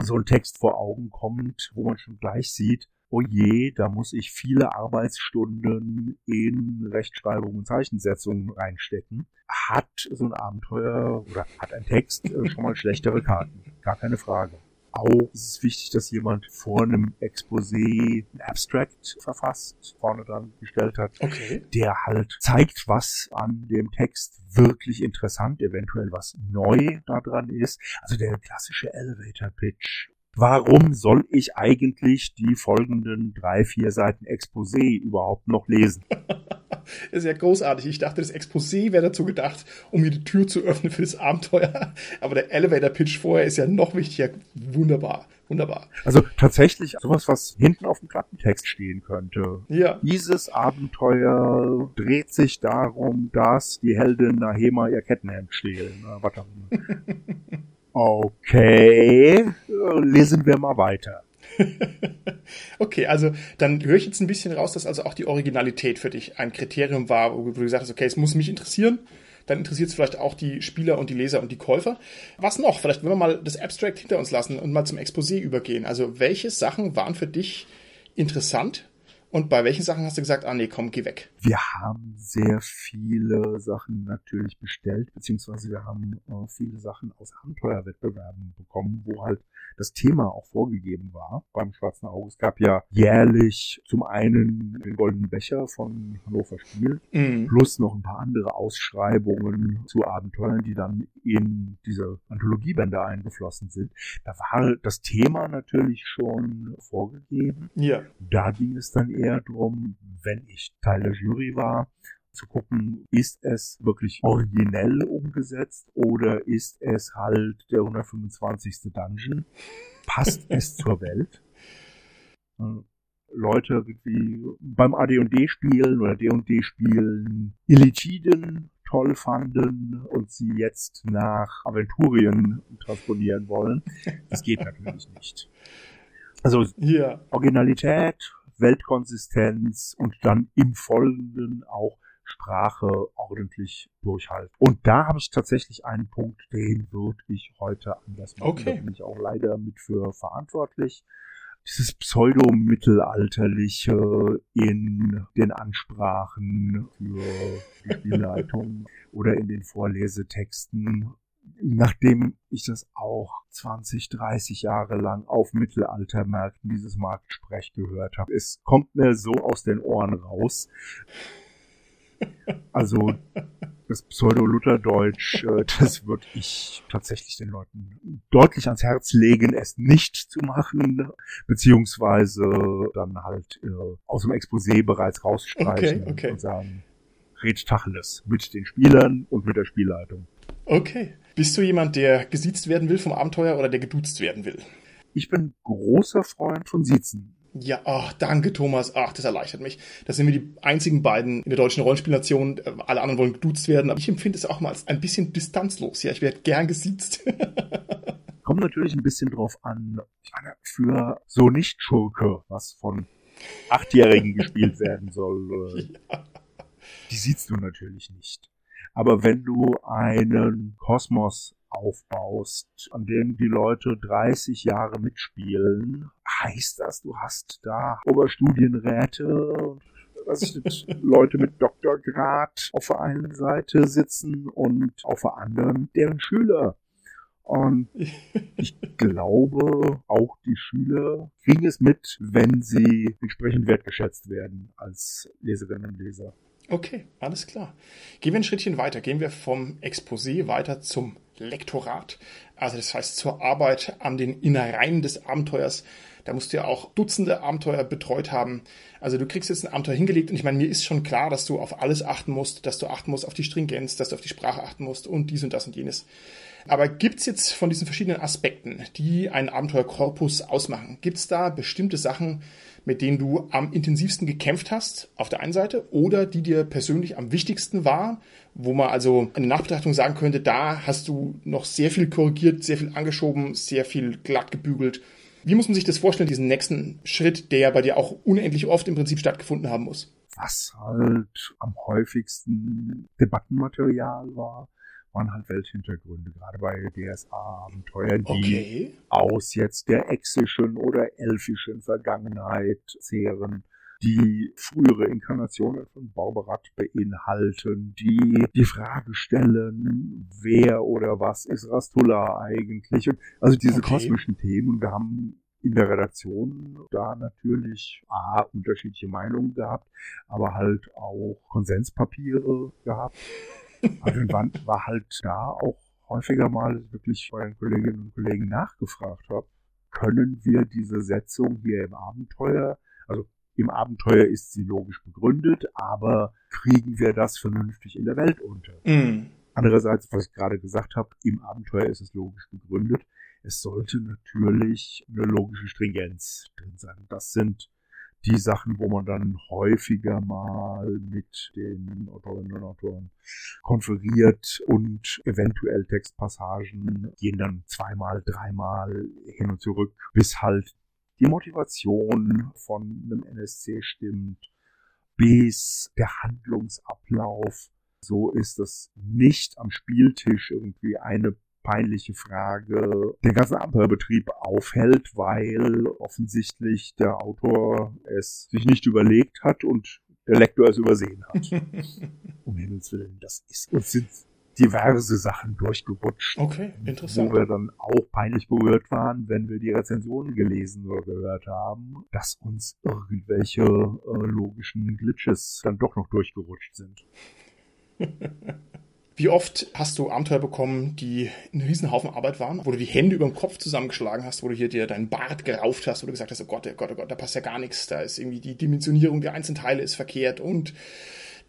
so ein Text vor Augen kommt, wo man schon gleich sieht, oh je, da muss ich viele Arbeitsstunden in Rechtschreibung und Zeichensetzung reinstecken, hat so ein Abenteuer oder hat ein Text äh, schon mal schlechtere Karten. Gar keine Frage. Auch ist es wichtig, dass jemand vor einem Exposé ein Abstract verfasst, vorne dran gestellt hat, okay. der halt zeigt, was an dem Text wirklich interessant, eventuell was neu da dran ist. Also der klassische Elevator Pitch warum soll ich eigentlich die folgenden drei, vier Seiten Exposé überhaupt noch lesen? Das *laughs* ist ja großartig. Ich dachte, das Exposé wäre dazu gedacht, um mir die Tür zu öffnen für das Abenteuer. Aber der Elevator-Pitch vorher ist ja noch wichtiger. Wunderbar. Wunderbar. Also tatsächlich sowas, was hinten auf dem Klappentext stehen könnte. Ja. Dieses Abenteuer dreht sich darum, dass die Heldin Nahema ihr Kettenhemd stehlen. Was auch immer. *laughs* Okay, lesen wir mal weiter. *laughs* okay, also dann höre ich jetzt ein bisschen raus, dass also auch die Originalität für dich ein Kriterium war, wo du gesagt hast, okay, es muss mich interessieren. Dann interessiert es vielleicht auch die Spieler und die Leser und die Käufer. Was noch? Vielleicht, wenn wir mal das Abstract hinter uns lassen und mal zum Exposé übergehen. Also, welche Sachen waren für dich interessant und bei welchen Sachen hast du gesagt, ah nee, komm, geh weg? Wir haben sehr viele Sachen natürlich bestellt, beziehungsweise wir haben äh, viele Sachen aus Abenteuerwettbewerben bekommen, wo halt das Thema auch vorgegeben war beim Schwarzen Auge. Es gab ja jährlich zum einen den Goldenen Becher von Hannover Spiel, Mhm. plus noch ein paar andere Ausschreibungen zu Abenteuern, die dann in diese Anthologiebände eingeflossen sind. Da war das Thema natürlich schon vorgegeben. Ja. Da ging es dann eher drum, wenn ich Teil der Jury war, zu gucken, ist es wirklich originell umgesetzt oder ist es halt der 125. Dungeon? Passt es *laughs* zur Welt? Äh, Leute wie beim AD&D spielen oder D&D spielen Illitiden toll fanden und sie jetzt nach Aventurien transponieren wollen. Das geht *laughs* natürlich nicht. Also Ja. Originalität, Weltkonsistenz und dann im Folgenden auch Sprache ordentlich durchhalten. Und da habe ich tatsächlich einen Punkt, den würde ich heute anders machen. Okay. Da bin ich auch leider mit für verantwortlich. Dieses Pseudo-Mittelalterliche in den Ansprachen für die Spielleitung *laughs* oder in den Vorlesetexten nachdem ich das auch 20, 30 Jahre lang auf Mittelaltermärkten dieses Marktsprech gehört habe. Es kommt mir so aus den Ohren raus. Also das Pseudo-Lutherdeutsch, äh, das würde ich tatsächlich den Leuten deutlich ans Herz legen, es nicht zu machen, beziehungsweise dann halt äh, aus dem Exposé bereits rausstreichen Okay, okay. und sagen, red Tacheles mit den Spielern und mit der Spielleitung. Okay. Bist du jemand, der gesiezt werden will vom Abenteuer oder der geduzt werden will? Ich bin großer Freund von Siezen. Ja, ach, danke Thomas. Ach, das erleichtert mich. Das sind wir die einzigen beiden in der deutschen Rollenspielnation. Alle anderen wollen geduzt werden. Aber ich empfinde es auch mal als ein bisschen distanzlos. Ja, ich werde gern gesiezt. *laughs* Kommt natürlich ein bisschen drauf an, ich meine, für so Nicht-Schurke, was von Achtjährigen gespielt werden soll, äh, *laughs* die siehst du natürlich nicht. Aber wenn du einen Kosmos aufbaust, an dem die Leute 30 Jahre mitspielen, heißt das, du hast da Oberstudienräte und was ich nicht, *laughs* Leute mit Doktorgrad auf der einen Seite sitzen und auf der anderen deren Schüler. Und ich *laughs* glaube, auch die Schüler kriegen es mit, wenn sie entsprechend wertgeschätzt werden als Leserinnen und Leser. Okay, alles klar. Gehen wir ein Schrittchen weiter. Gehen wir vom Exposé weiter zum Lektorat. Also das heißt zur Arbeit an den Innereien des Abenteuers. Da musst du ja auch Dutzende Abenteuer betreut haben. Also du kriegst jetzt ein Abenteuer hingelegt und ich meine, mir ist schon klar, dass du auf alles achten musst, dass du achten musst auf die Stringenz, dass du auf die Sprache achten musst und dies und das und jenes. Aber gibt's jetzt von diesen verschiedenen Aspekten, die einen Abenteuerkorpus ausmachen, gibt's da bestimmte Sachen, mit denen du am intensivsten gekämpft hast, auf der einen Seite, oder die dir persönlich am wichtigsten war, wo man also eine Nachbetrachtung sagen könnte, da hast du noch sehr viel korrigiert, sehr viel angeschoben, sehr viel glatt gebügelt. Wie muss man sich das vorstellen, diesen nächsten Schritt, der ja bei dir auch unendlich oft im Prinzip stattgefunden haben muss? Was halt am häufigsten Debattenmaterial war, waren halt Welthintergründe, gerade bei DSA-Abenteuern, die Okay. aus jetzt der exischen oder elfischen Vergangenheit zehren, die frühere Inkarnationen von Bauberat beinhalten, die die Frage stellen, wer oder was ist Rastula eigentlich? Und also diese Okay. kosmischen Themen. Und wir haben in der Redaktion da natürlich A, unterschiedliche Meinungen gehabt, aber halt auch Konsenspapiere gehabt. War, war halt da auch häufiger mal wirklich bei den Kolleginnen und Kollegen nachgefragt habe, können wir diese Setzung hier im Abenteuer, also im Abenteuer ist sie logisch begründet, aber kriegen wir das vernünftig in der Welt unter? Mm. Andererseits, was ich gerade gesagt habe, im Abenteuer ist es logisch begründet. es sollte natürlich eine logische Stringenz drin sein. Das sind die Sachen, wo man dann häufiger mal mit den Autorinnen und Autoren konferiert und eventuell Textpassagen gehen dann zweimal, dreimal hin und zurück, bis halt die Motivation von einem NSC stimmt, bis der Handlungsablauf so ist, dass nicht am Spieltisch irgendwie eine peinliche Frage den ganzen Abenteuerbetrieb aufhält, weil offensichtlich der Autor es sich nicht überlegt hat und der Lektor es übersehen hat. *laughs* um Himmels Willen, das ist uns sind diverse Sachen durchgerutscht. Okay, interessant. Wo wir dann auch peinlich berührt waren, wenn wir die Rezensionen gelesen oder gehört haben, dass uns irgendwelche äh, logischen Glitches dann doch noch durchgerutscht sind. *laughs* Wie oft hast du Abenteuer bekommen, die ein Riesenhaufen Arbeit waren, wo du die Hände über dem Kopf zusammengeschlagen hast, wo du hier dir deinen Bart gerauft hast, wo du gesagt hast, oh Gott, oh Gott, oh Gott, da passt ja gar nichts, da ist irgendwie die Dimensionierung der einzelnen Teile ist verkehrt und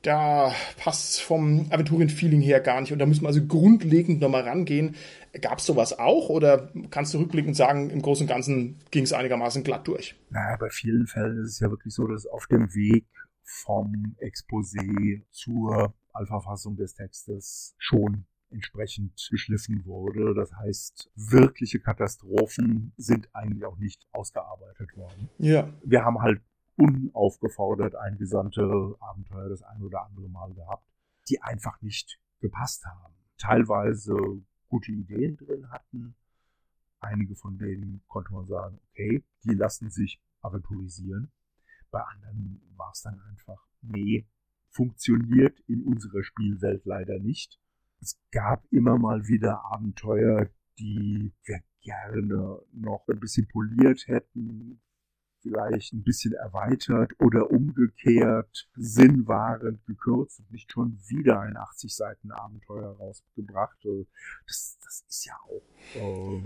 da passt vom Aventurien-Feeling her gar nicht und da müssen wir also grundlegend nochmal rangehen. Gab es sowas auch oder kannst du rückblickend sagen, im Großen und Ganzen ging es einigermaßen glatt durch? Naja, bei vielen Fällen ist es ja wirklich so, dass auf dem Weg vom Exposé zur Alpha-Fassung des Textes schon entsprechend geschliffen wurde. Das heißt, wirkliche Katastrophen sind eigentlich auch nicht ausgearbeitet worden. Ja. Wir haben halt unaufgefordert eingesandte Abenteuer das ein oder andere Mal gehabt, die einfach nicht gepasst haben. Teilweise gute Ideen drin hatten. Einige von denen konnte man sagen, okay, die lassen sich aventurisieren. Bei anderen war es dann einfach, nee, funktioniert in unserer Spielwelt leider nicht. Es gab immer mal wieder Abenteuer, die wir gerne noch ein bisschen poliert hätten, vielleicht ein bisschen erweitert oder umgekehrt sinnwahrend gekürzt und nicht schon wieder ein 80 Seiten Abenteuer rausgebracht. Das, das ist ja auch äh,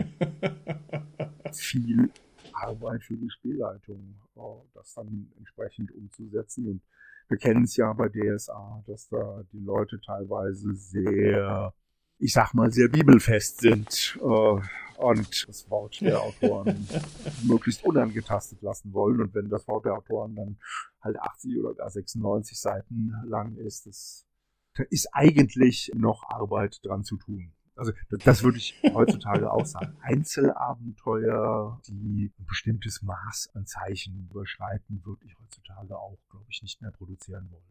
*laughs* viel Arbeit für die Spielleitung, äh, das dann entsprechend umzusetzen. Und wir kennen es ja bei DSA, dass da die Leute teilweise sehr, ich sag mal, sehr bibelfest sind äh, und das Wort der Autoren *laughs* möglichst unangetastet lassen wollen. Und wenn das Wort der Autoren dann halt 80 oder gar 96 Seiten lang ist, das, da ist eigentlich noch Arbeit dran zu tun. Also das würde ich heutzutage auch sagen. Einzelabenteuer, die ein bestimmtes Maß an Zeichen überschreiten, würde ich heutzutage auch, glaube ich, nicht mehr produzieren wollen.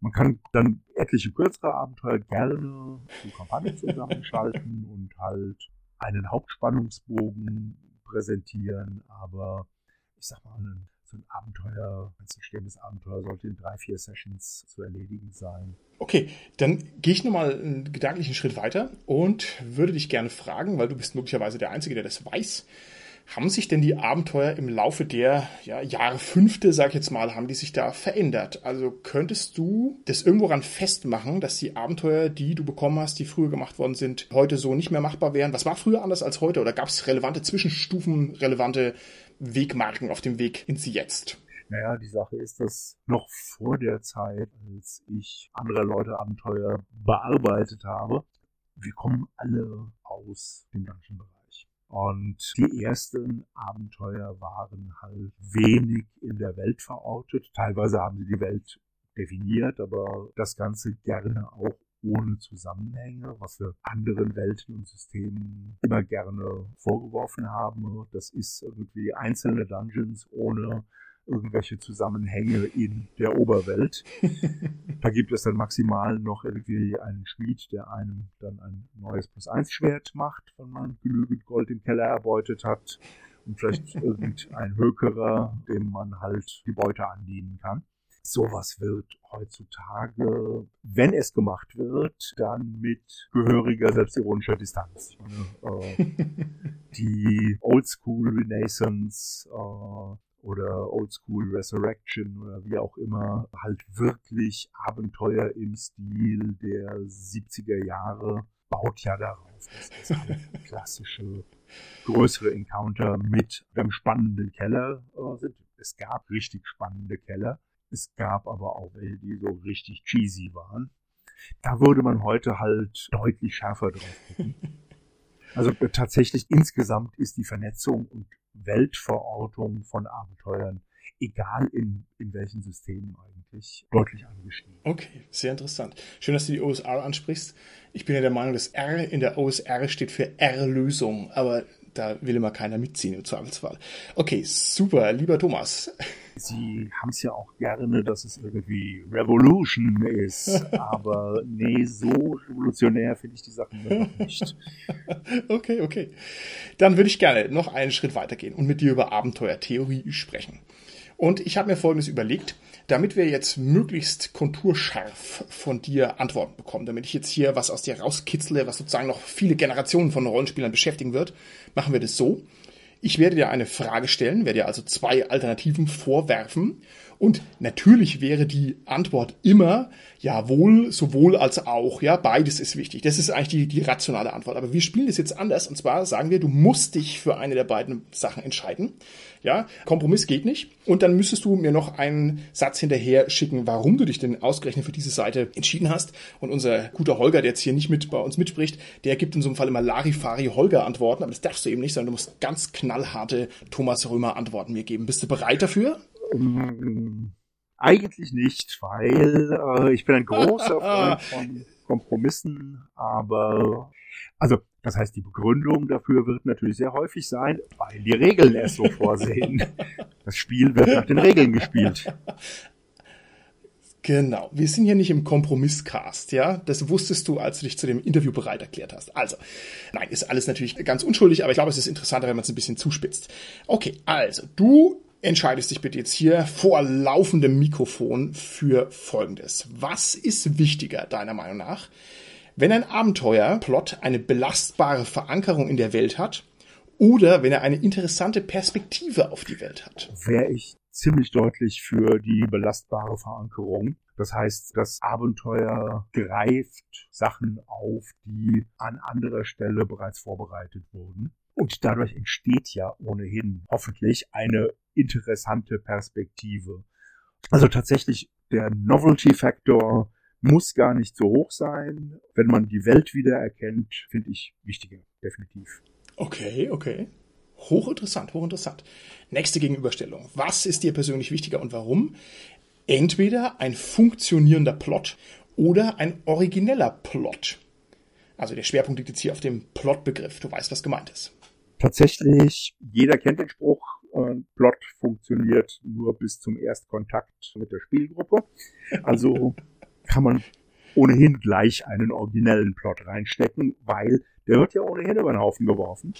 Man kann dann etliche kürzere Abenteuer gerne zu Kampagne zusammenschalten *laughs* und halt einen Hauptspannungsbogen präsentieren, aber ich sag mal, so ein Abenteuer, ein stehendes Abenteuer sollte in drei, vier Sessions zu erledigen sein. Okay, dann gehe ich nochmal einen gedanklichen Schritt weiter und würde dich gerne fragen, weil du bist möglicherweise der Einzige, der das weiß. Haben sich denn die Abenteuer im Laufe der ja, Jahre fünfte, sag ich jetzt mal, haben die sich da verändert? Also könntest du das irgendwo ran festmachen, dass die Abenteuer, die du bekommen hast, die früher gemacht worden sind, heute so nicht mehr machbar wären? Was war früher anders als heute? Oder gab es relevante Zwischenstufen, relevante Wegmarken auf dem Weg ins Jetzt? Naja, die Sache ist, dass noch vor der Zeit, als ich andere Leute Abenteuer bearbeitet habe, wir kommen alle aus dem Dungeon-Bereich. Und die ersten Abenteuer waren halt wenig in der Welt verortet. Teilweise haben sie die Welt definiert, aber das Ganze gerne auch ohne Zusammenhänge, was wir anderen Welten und Systemen immer gerne vorgeworfen haben. Das ist irgendwie einzelne Dungeons ohne irgendwelche Zusammenhänge in der Oberwelt. *laughs* da gibt es dann maximal noch irgendwie einen Schmied, der einem dann ein neues Plus-1-Schwert macht, wenn man genügend Gold im Keller erbeutet hat. Und vielleicht *laughs* irgendein Hökerer, dem man halt die Beute andienen kann. Sowas wird heutzutage, wenn es gemacht wird, dann mit gehöriger selbstironischer Distanz. Meine, äh, *laughs* die Oldschool Renaissance äh, oder Oldschool Resurrection oder wie auch immer, halt wirklich Abenteuer im Stil der 70er Jahre baut ja darauf, dass das *laughs* halt klassische größere Encounter mit einem spannenden Keller äh, sind. Es gab richtig spannende Keller. Es gab aber auch welche, die so richtig cheesy waren. Da würde man heute halt deutlich schärfer drauf gucken. *laughs* Also äh, tatsächlich insgesamt ist die Vernetzung und Weltverortung von Abenteuern, egal in, in welchen Systemen eigentlich, deutlich angestiegen. Okay, sehr interessant. Schön, dass du die OSR ansprichst. Ich bin ja der Meinung, dass R in der OSR steht für R-Lösung, aber da will immer keiner mitziehen im Zweifelsfall. Okay, super, lieber Thomas. Sie haben es ja auch gerne, dass es irgendwie Revolution ist, *laughs* aber nee, so revolutionär finde ich die Sachen nicht. *laughs* okay, okay. Dann würde ich gerne noch einen Schritt weitergehen und mit dir über Abenteuertheorie sprechen. Und ich habe mir Folgendes überlegt, damit wir jetzt möglichst konturscharf von dir Antworten bekommen, damit ich jetzt hier was aus dir rauskitzle, was sozusagen noch viele Generationen von Rollenspielern beschäftigen wird, machen wir das so. Ich werde dir eine Frage stellen, werde dir also zwei Alternativen vorwerfen und natürlich wäre die Antwort immer jawohl, sowohl als auch. Ja, beides ist wichtig. Das ist eigentlich die, die rationale Antwort. Aber wir spielen das jetzt anders. Und zwar sagen wir, du musst dich für eine der beiden Sachen entscheiden. Ja, Kompromiss geht nicht. Und dann müsstest du mir noch einen Satz hinterher schicken, warum du dich denn ausgerechnet für diese Seite entschieden hast. Und unser guter Holger, der jetzt hier nicht mit bei uns mitspricht, der gibt in so einem Fall immer Larifari Holger Antworten. Aber das darfst du eben nicht, sondern du musst ganz knallharte Thomas Römer Antworten mir geben. Bist du bereit dafür? Ähm, eigentlich nicht, weil äh, ich bin ein großer *laughs* Freund von Kompromissen, aber also das heißt, die Begründung dafür wird natürlich sehr häufig sein, weil die Regeln es so vorsehen. *laughs* Das Spiel wird nach den Regeln gespielt. Genau. Wir sind hier nicht im Kompromisscast, ja. Das wusstest du, als du dich zu dem Interview bereit erklärt hast. Also, nein, ist alles natürlich ganz unschuldig, aber ich glaube, es ist interessanter, wenn man es ein bisschen zuspitzt. Okay, also, du entscheidest dich bitte jetzt hier vor laufendem Mikrofon für Folgendes. Was ist wichtiger, deiner Meinung nach? Wenn ein Abenteuerplot eine belastbare Verankerung in der Welt hat oder wenn er eine interessante Perspektive auf die Welt hat? Wäre ich ziemlich deutlich für die belastbare Verankerung. Das heißt, das Abenteuer greift Sachen auf, die an anderer Stelle bereits vorbereitet wurden. Und dadurch entsteht ja ohnehin hoffentlich eine interessante Perspektive. Also tatsächlich, der Novelty Factor muss gar nicht so hoch sein. Wenn man die Welt wieder erkennt, finde ich wichtiger, definitiv. Okay, okay. Hochinteressant, hochinteressant. Nächste Gegenüberstellung. Was ist dir persönlich wichtiger und warum? Entweder ein funktionierender Plot oder ein origineller Plot. Also der Schwerpunkt liegt jetzt hier auf dem Plotbegriff. Du weißt, was gemeint ist. Tatsächlich, jeder kennt den Spruch, äh, Plot funktioniert nur bis zum Erstkontakt mit der Spielgruppe. Also *laughs* kann man ohnehin gleich einen originellen Plot reinstecken, weil der wird ja ohnehin über den Haufen geworfen.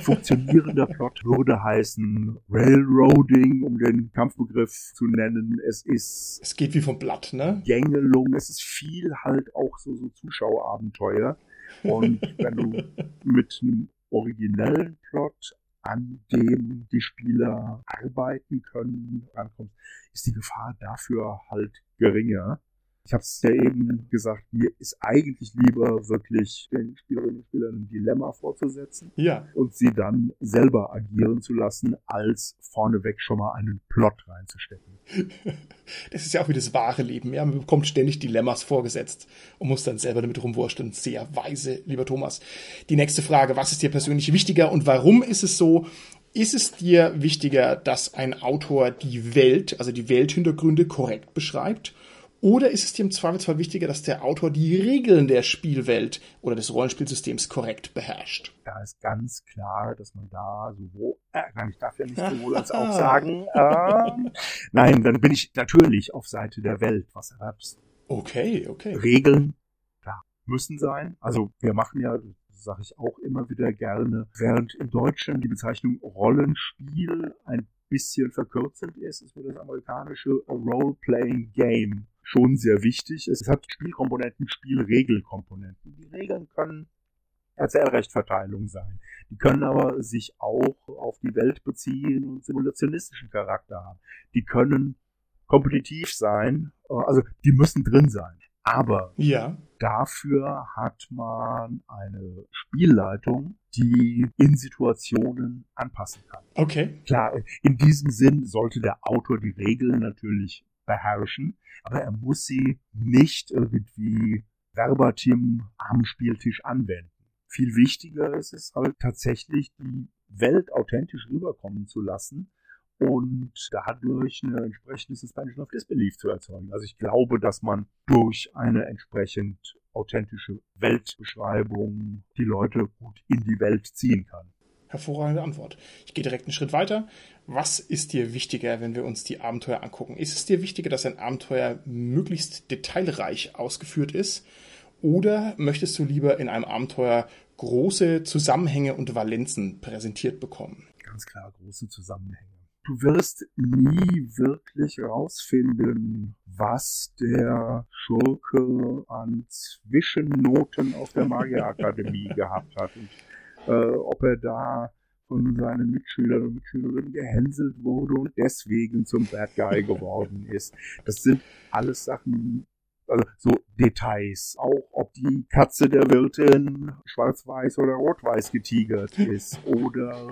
Funktionierender *laughs* Plot würde heißen Railroading, um den Kampfbegriff zu nennen. Es ist. Es geht wie vom Blatt, ne? Gängelung. Es ist viel halt auch so, so Zuschauerabenteuer. Und wenn du *laughs* mit einem originellen Plot an dem die Spieler arbeiten können, ist die Gefahr dafür halt geringer. Ich habe es ja eben gesagt, mir ist eigentlich lieber wirklich den Spielerinnen und Spielern ein Dilemma vorzusetzen ja. und sie dann selber agieren zu lassen, als vorneweg schon mal einen Plot reinzustecken. *laughs* Das ist ja auch wie das wahre Leben. Ja? Man bekommt ständig Dilemmas vorgesetzt und muss dann selber damit rumwurschteln. Sehr weise, lieber Thomas. Die nächste Frage, was ist dir persönlich wichtiger und warum ist es so? Ist es dir wichtiger, dass ein Autor die Welt, also die Welthintergründe korrekt beschreibt? Oder ist es dir im Zweifelsfall wichtiger, dass der Autor die Regeln der Spielwelt oder des Rollenspielsystems korrekt beherrscht? Da ist ganz klar, dass man da sowohl, äh, nein, ich darf ja nicht sowohl als auch *laughs* sagen, äh, nein, dann bin ich natürlich auf Seite der Welt, was erwerbst. Okay, okay. Regeln, klar, müssen sein. Also wir machen ja, sage ich auch immer wieder gerne, während in Deutschland die Bezeichnung Rollenspiel ein bisschen verkürzend ist, ist mir das amerikanische Role-Playing Game schon sehr wichtig. Es hat Spielkomponenten, Spielregelkomponenten. Die Regeln können Erzählrechtverteilung sein. Die können aber sich auch auf die Welt beziehen und simulationistischen Charakter haben. Die können kompetitiv sein, also die müssen drin sein. Aber ja. dafür hat man eine Spielleitung, die in Situationen anpassen kann. Okay. Klar, in diesem Sinn sollte der Autor die Regeln natürlich beherrschen, aber er muss sie nicht irgendwie verbatim am Spieltisch anwenden. Viel wichtiger ist es halt tatsächlich, die Welt authentisch rüberkommen zu lassen und dadurch eine entsprechende Suspension of Disbelief zu erzeugen. Also ich glaube, dass man durch eine entsprechend authentische Weltbeschreibung die Leute gut in die Welt ziehen kann. Hervorragende Antwort. Ich gehe direkt einen Schritt weiter. Was ist dir wichtiger, wenn wir uns die Abenteuer angucken? Ist es dir wichtiger, dass ein Abenteuer möglichst detailreich ausgeführt ist? Oder möchtest du lieber in einem Abenteuer große Zusammenhänge und Valenzen präsentiert bekommen? Ganz klar, große Zusammenhänge. Du wirst nie wirklich rausfinden, was der Schurke an Zwischennoten auf der *laughs* Magierakademie gehabt hat. Und äh, ob er da von seinen Mitschülern und Mitschülerinnen gehänselt wurde und deswegen zum Bad Guy geworden *laughs* ist. Das sind alles Sachen, also so Details. Auch ob die Katze der Wirtin schwarz-weiß oder rot-weiß getigert ist oder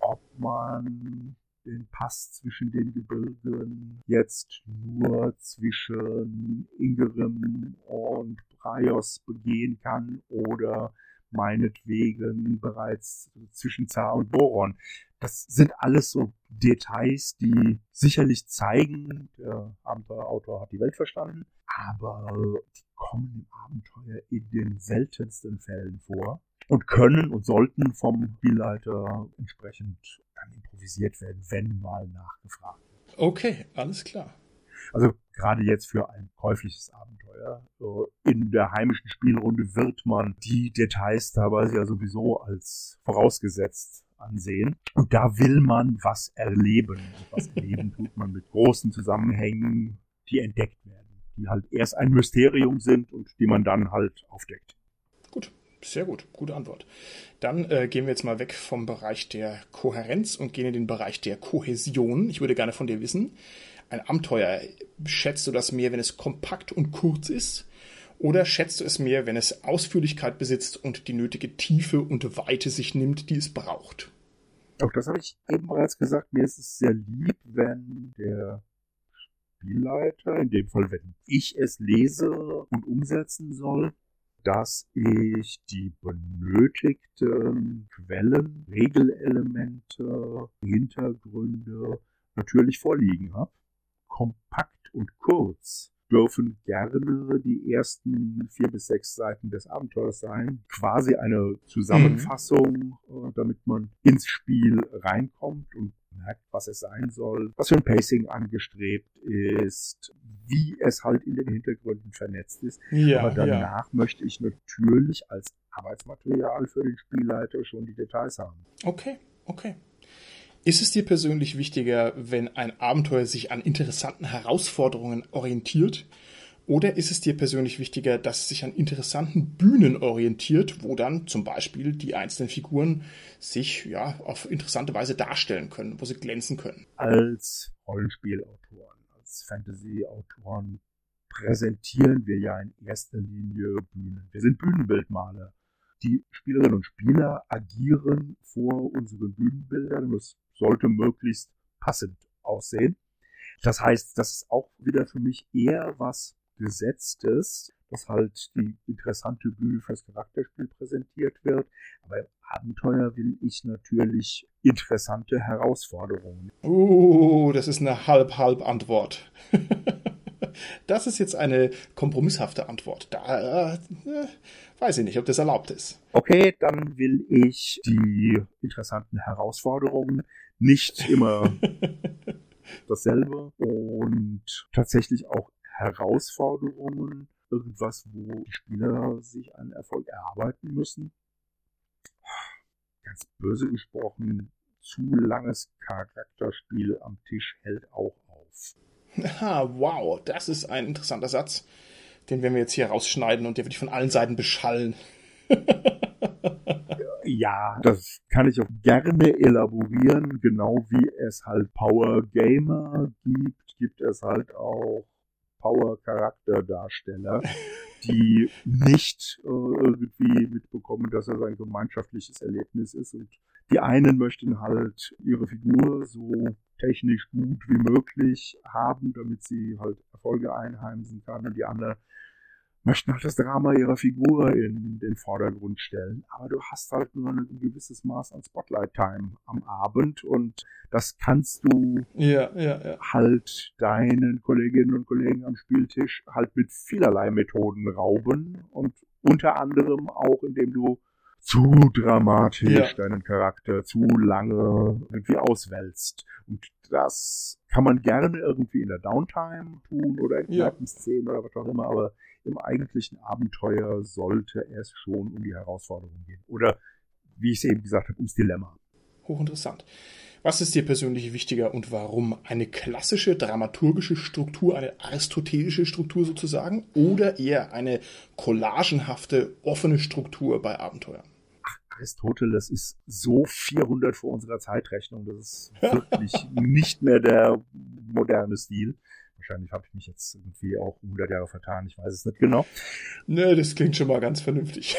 ob man den Pass zwischen den Gebirgen jetzt nur zwischen Ingerem und Braios begehen kann oder meinetwegen bereits zwischen Zar und Boron. Das sind alles so Details, die sicherlich zeigen, der Abenteuerautor hat die Welt verstanden, aber die kommen im Abenteuer in den seltensten Fällen vor und können und sollten vom Spielleiter entsprechend dann improvisiert werden, wenn mal nachgefragt. Okay, alles klar. Also gerade jetzt für ein käufliches Abenteuer. In der heimischen Spielrunde wird man die Details teilweise ja sowieso als vorausgesetzt ansehen. Und da will man was erleben. Und was erleben *laughs* tut man mit großen Zusammenhängen, die entdeckt werden, die halt erst ein Mysterium sind und die man dann halt aufdeckt. Gut. Sehr gut, gute Antwort. Dann äh, gehen wir jetzt mal weg vom Bereich der Kohärenz und gehen in den Bereich der Kohäsion. Ich würde gerne von dir wissen, ein Abenteuer, schätzt du das mehr, wenn es kompakt und kurz ist? Oder schätzt du es mehr, wenn es Ausführlichkeit besitzt und die nötige Tiefe und Weite sich nimmt, die es braucht? Auch das habe ich eben bereits gesagt. Mir ist es sehr lieb, wenn der Spielleiter, in dem Fall, wenn ich es lese und umsetzen soll, dass ich die benötigten Quellen, Regelelemente, Hintergründe natürlich vorliegen habe. Kompakt und kurz dürfen gerne die ersten vier bis sechs Seiten des Abenteuers sein. Quasi eine Zusammenfassung, mhm. damit man ins Spiel reinkommt und merkt, was es sein soll, was für ein Pacing angestrebt ist, wie es halt in den Hintergründen vernetzt ist. Ja, Aber danach ja. möchte ich natürlich als Arbeitsmaterial für den Spielleiter schon die Details haben. Okay, okay. Ist es dir persönlich wichtiger, wenn ein Abenteuer sich an interessanten Herausforderungen orientiert? Oder ist es dir persönlich wichtiger, dass es sich an interessanten Bühnen orientiert, wo dann zum Beispiel die einzelnen Figuren sich ja auf interessante Weise darstellen können, wo sie glänzen können? Als Rollenspielautoren, als Fantasy-Autoren präsentieren wir ja in erster Linie Bühnen. Wir sind Bühnenbildmaler. Die Spielerinnen und Spieler agieren vor unseren Bühnenbildern es sollte möglichst passend aussehen. Das heißt, das ist auch wieder für mich eher was Gesetztes, dass halt die interessante Bühne fürs Charakterspiel präsentiert wird. Aber im Abenteuer will ich natürlich interessante Herausforderungen. Uh, das ist eine Halb-Halb-Antwort. *laughs* das ist jetzt eine kompromisshafte Antwort. Da äh, weiß ich nicht, ob das erlaubt ist. Okay, dann will ich die interessanten Herausforderungen nicht immer *laughs* dasselbe und tatsächlich auch Herausforderungen, irgendwas, wo die Spieler sich einen Erfolg erarbeiten müssen. Ganz böse gesprochen, zu langes Charakterspiel am Tisch hält auch auf. Ah, wow, das ist ein interessanter Satz. Den werden wir jetzt hier rausschneiden und der wird dich von allen Seiten beschallen. *laughs* ja, das kann ich auch gerne elaborieren, genau wie es halt Power Gamer gibt, gibt es halt auch Power-Charakterdarsteller, *laughs* die nicht äh, irgendwie mitbekommen, dass er sein gemeinschaftliches Erlebnis ist. Und die einen möchten halt ihre Figur so technisch gut wie möglich haben, damit sie halt Erfolge einheimsen kann. Und die anderen möchten halt das Drama ihrer Figur in den Vordergrund stellen. Aber du hast halt nur ein gewisses Maß an Spotlight-Time am Abend und das kannst du ja, ja, ja. halt deinen Kolleginnen und Kollegen am Spieltisch halt mit vielerlei Methoden rauben und unter anderem auch, indem du zu dramatisch ja. deinen Charakter zu lange irgendwie auswälzt. Und das kann man gerne irgendwie in der Downtime tun oder in ja. Szenen oder was auch immer, aber im eigentlichen Abenteuer sollte es schon um die Herausforderung gehen. Oder, wie ich es eben gesagt habe, ums Dilemma. Hochinteressant. Was ist dir persönlich wichtiger und warum? Eine klassische dramaturgische Struktur, eine aristotelische Struktur sozusagen, oder eher eine collagenhafte, offene Struktur bei Abenteuern? Aristoteles ist so 400 vor unserer Zeitrechnung, das ist *laughs* wirklich nicht mehr der moderne Stil. Wahrscheinlich habe ich mich jetzt irgendwie auch 100 Jahre vertan, ich weiß es nicht genau. Nö, das klingt schon mal ganz vernünftig.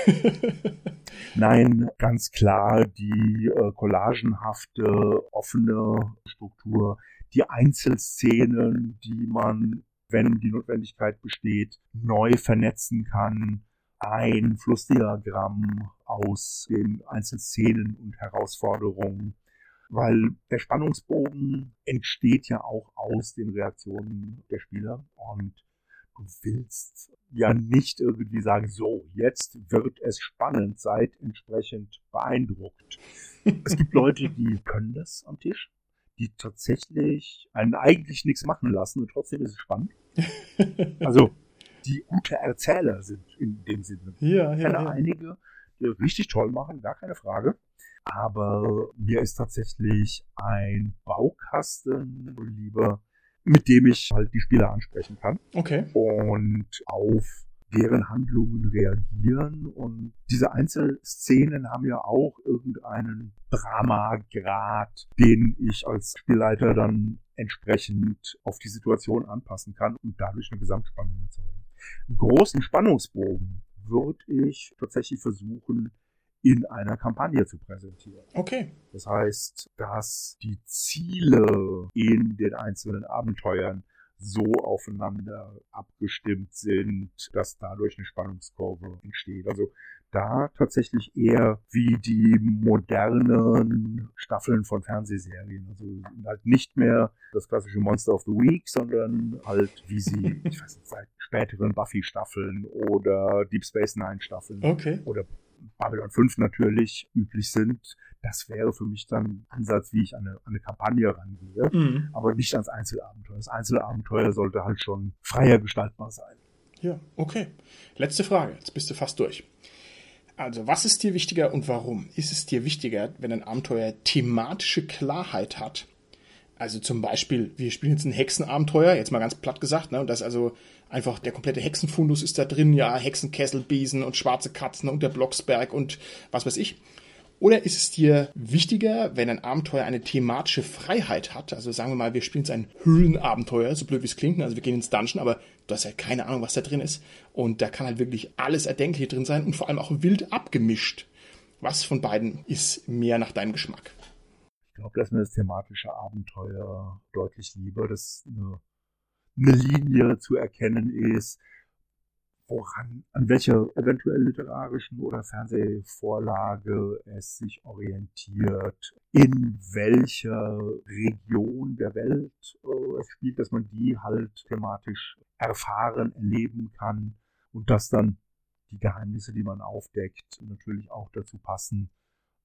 *laughs* Nein, ganz klar die äh, collagenhafte, offene Struktur, die Einzelszenen, die man, wenn die Notwendigkeit besteht, neu vernetzen kann, ein Flussdiagramm aus den Einzelszenen und Herausforderungen, weil der Spannungsbogen entsteht ja auch aus den Reaktionen der Spieler und du willst ja nicht irgendwie sagen, so, jetzt wird es spannend, seid entsprechend beeindruckt. es gibt Leute, die können das am Tisch, die tatsächlich einen eigentlich nichts machen lassen und trotzdem ist es spannend. Also die gute Erzähler sind in dem Sinne. Ja, ja, ja. einige, die richtig toll machen, gar keine Frage. Aber mir ist tatsächlich ein Baukasten lieber, mit dem ich halt die Spieler ansprechen kann. Okay. Und auf deren Handlungen reagieren. Und diese Einzelszenen haben ja auch irgendeinen Dramagrad, den ich als Spielleiter dann entsprechend auf die Situation anpassen kann und dadurch eine Gesamtspannung erzeugen. Einen großen Spannungsbogen würde ich tatsächlich versuchen, in einer Kampagne zu präsentieren. Okay. Das heißt, dass die Ziele in den einzelnen Abenteuern so aufeinander abgestimmt sind, dass dadurch eine Spannungskurve entsteht. Also da tatsächlich eher wie die modernen Staffeln von Fernsehserien. Also halt nicht mehr das klassische Monster of the Week, sondern halt wie sie, *laughs* ich weiß nicht, seit späteren Buffy-Staffeln oder Deep Space Nine-Staffeln okay. oder Babylon 5 natürlich üblich sind. Das wäre für mich dann ein Ansatz, wie ich an eine, an eine Kampagne rangehe, mhm. aber nicht ans Einzelabenteuer. Das Einzelabenteuer sollte halt schon freier gestaltbar sein. Ja, okay. Letzte Frage. Jetzt bist du fast durch. Also, was ist dir wichtiger und warum? Ist es dir wichtiger, wenn ein Abenteuer thematische Klarheit hat? Also zum Beispiel, wir spielen jetzt ein Hexenabenteuer, jetzt mal ganz platt gesagt, ne? Und das also einfach der komplette Hexenfundus ist da drin, ja, Hexenkessel, Besen und schwarze Katzen und der Blocksberg und was weiß ich. Oder ist es dir wichtiger, wenn ein Abenteuer eine thematische Freiheit hat? Also sagen wir mal, wir spielen jetzt ein Höhlenabenteuer, so blöd wie es klingt. Also wir gehen ins Dungeon, aber du hast ja keine Ahnung, was da drin ist. Und da kann halt wirklich alles Erdenkliche drin sein und vor allem auch wild abgemischt. Was von beiden ist mehr nach deinem Geschmack? Ich glaube, dass mir das thematische Abenteuer deutlich lieber, dass eine, eine Linie zu erkennen ist, woran, an welcher eventuell literarischen oder Fernsehvorlage es sich orientiert, in welcher Region der Welt äh, es spielt, dass man die halt thematisch erfahren, erleben kann und dass dann die Geheimnisse, die man aufdeckt, natürlich auch dazu passen.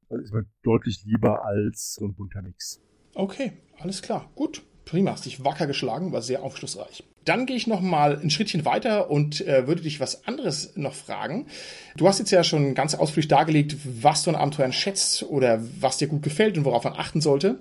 Das ist mir deutlich lieber als so ein bunter Mix. Okay, alles klar. Gut. Prima, hast dich wacker geschlagen, war sehr aufschlussreich. Dann gehe ich noch mal ein Schrittchen weiter und äh, würde dich was anderes noch fragen. Du hast jetzt ja schon ganz ausführlich dargelegt, was du an Abenteuern schätzt oder was dir gut gefällt und worauf man achten sollte.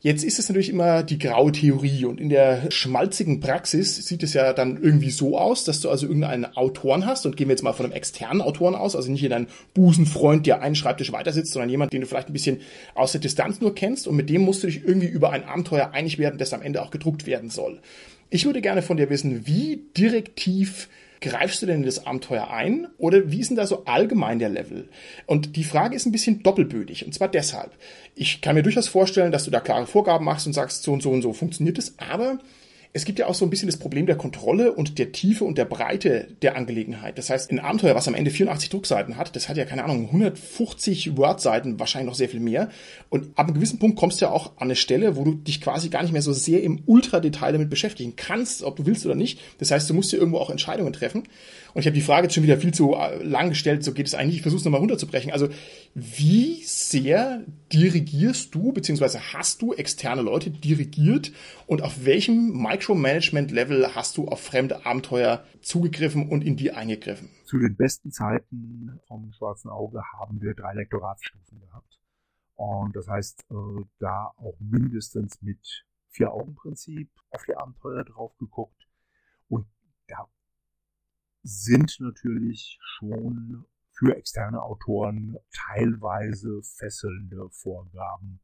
Jetzt ist es natürlich immer die graue Theorie und in der schmalzigen Praxis sieht es ja dann irgendwie so aus, dass du also irgendeinen Autoren hast und gehen wir jetzt mal von einem externen Autoren aus, also nicht dein Busenfreund, der einen Schreibtisch weiter sitzt, sondern jemand, den du vielleicht ein bisschen aus der Distanz nur kennst und mit dem musst du dich irgendwie über ein Abenteuer einig werden, das am Ende auch gedruckt werden soll. Ich würde gerne von dir wissen, wie direktiv greifst du denn in das Abenteuer ein oder wie ist denn da so allgemein der Level? Und die Frage ist ein bisschen doppelbödig und zwar deshalb. Ich kann mir durchaus vorstellen, dass du da klare Vorgaben machst und sagst, so und so und so funktioniert es, aber Es gibt ja auch so ein bisschen das Problem der Kontrolle und der Tiefe und der Breite der Angelegenheit. Das heißt, ein Abenteuer, was am Ende 84 Druckseiten hat, das hat ja keine Ahnung, 150 Word-Seiten, wahrscheinlich noch sehr viel mehr. Und ab einem gewissen Punkt kommst du ja auch an eine Stelle, wo du dich quasi gar nicht mehr so sehr im Ultradetail damit beschäftigen kannst, ob du willst oder nicht. Das heißt, du musst dir irgendwo auch Entscheidungen treffen. Und ich habe die Frage jetzt schon wieder viel zu äh, lang gestellt, so geht es eigentlich. Ich versuche es nochmal runterzubrechen. Also, wie sehr dirigierst du, beziehungsweise hast du externe Leute dirigiert und auf welchem Micromanagement-Level hast du auf fremde Abenteuer zugegriffen und in die eingegriffen? Zu den besten Zeiten vom Schwarzen Auge haben wir drei Lektoratsstufen gehabt. Und das heißt, äh, da auch mindestens mit Vier-Augen-Prinzip auf die Abenteuer drauf geguckt. Und da sind natürlich schon für externe Autoren teilweise fesselnde Vorgaben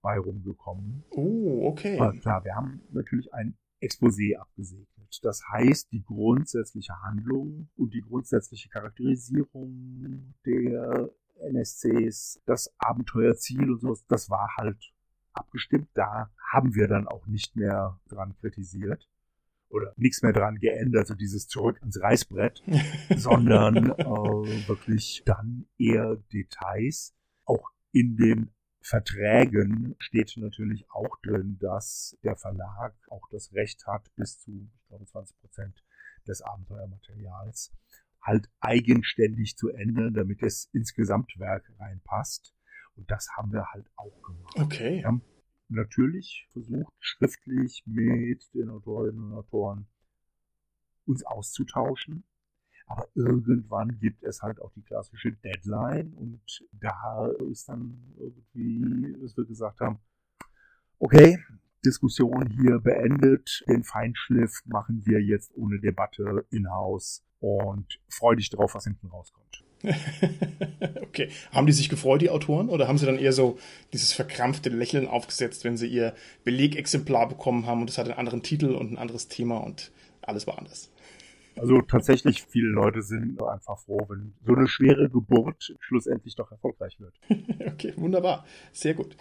bei rumgekommen. Oh, okay. Aber klar, wir haben natürlich ein Exposé abgesegnet. Das heißt, die grundsätzliche Handlung und die grundsätzliche Charakterisierung der NSCs, das Abenteuerziel und sowas, das war halt abgestimmt. Da haben wir dann auch nicht mehr dran kritisiert oder nichts mehr dran geändert, so dieses zurück ans Reißbrett, *laughs* sondern äh, wirklich dann eher Details. Auch in den Verträgen steht natürlich auch drin, dass der Verlag auch das Recht hat, bis zu, ich glaube, 20 Prozent des Abenteuermaterials halt eigenständig zu ändern, damit es ins Gesamtwerk reinpasst. Und das haben wir halt auch gemacht. Okay. Haben natürlich versucht, schriftlich mit den Autorinnen und Autoren uns auszutauschen. Aber irgendwann gibt es halt auch die klassische Deadline und da ist dann irgendwie, dass wir gesagt haben, okay, Diskussion hier beendet, den Feinschliff machen wir jetzt ohne Debatte in-house und freu dich drauf, was hinten rauskommt. *laughs* okay. Haben die sich gefreut, die Autoren, oder haben sie dann eher so dieses verkrampfte Lächeln aufgesetzt, wenn sie ihr Belegexemplar bekommen haben und es hat einen anderen Titel und ein anderes Thema und alles war anders? Also tatsächlich, viele Leute sind einfach froh, wenn so eine schwere Geburt schlussendlich doch erfolgreich wird. *laughs* okay, wunderbar. Sehr gut.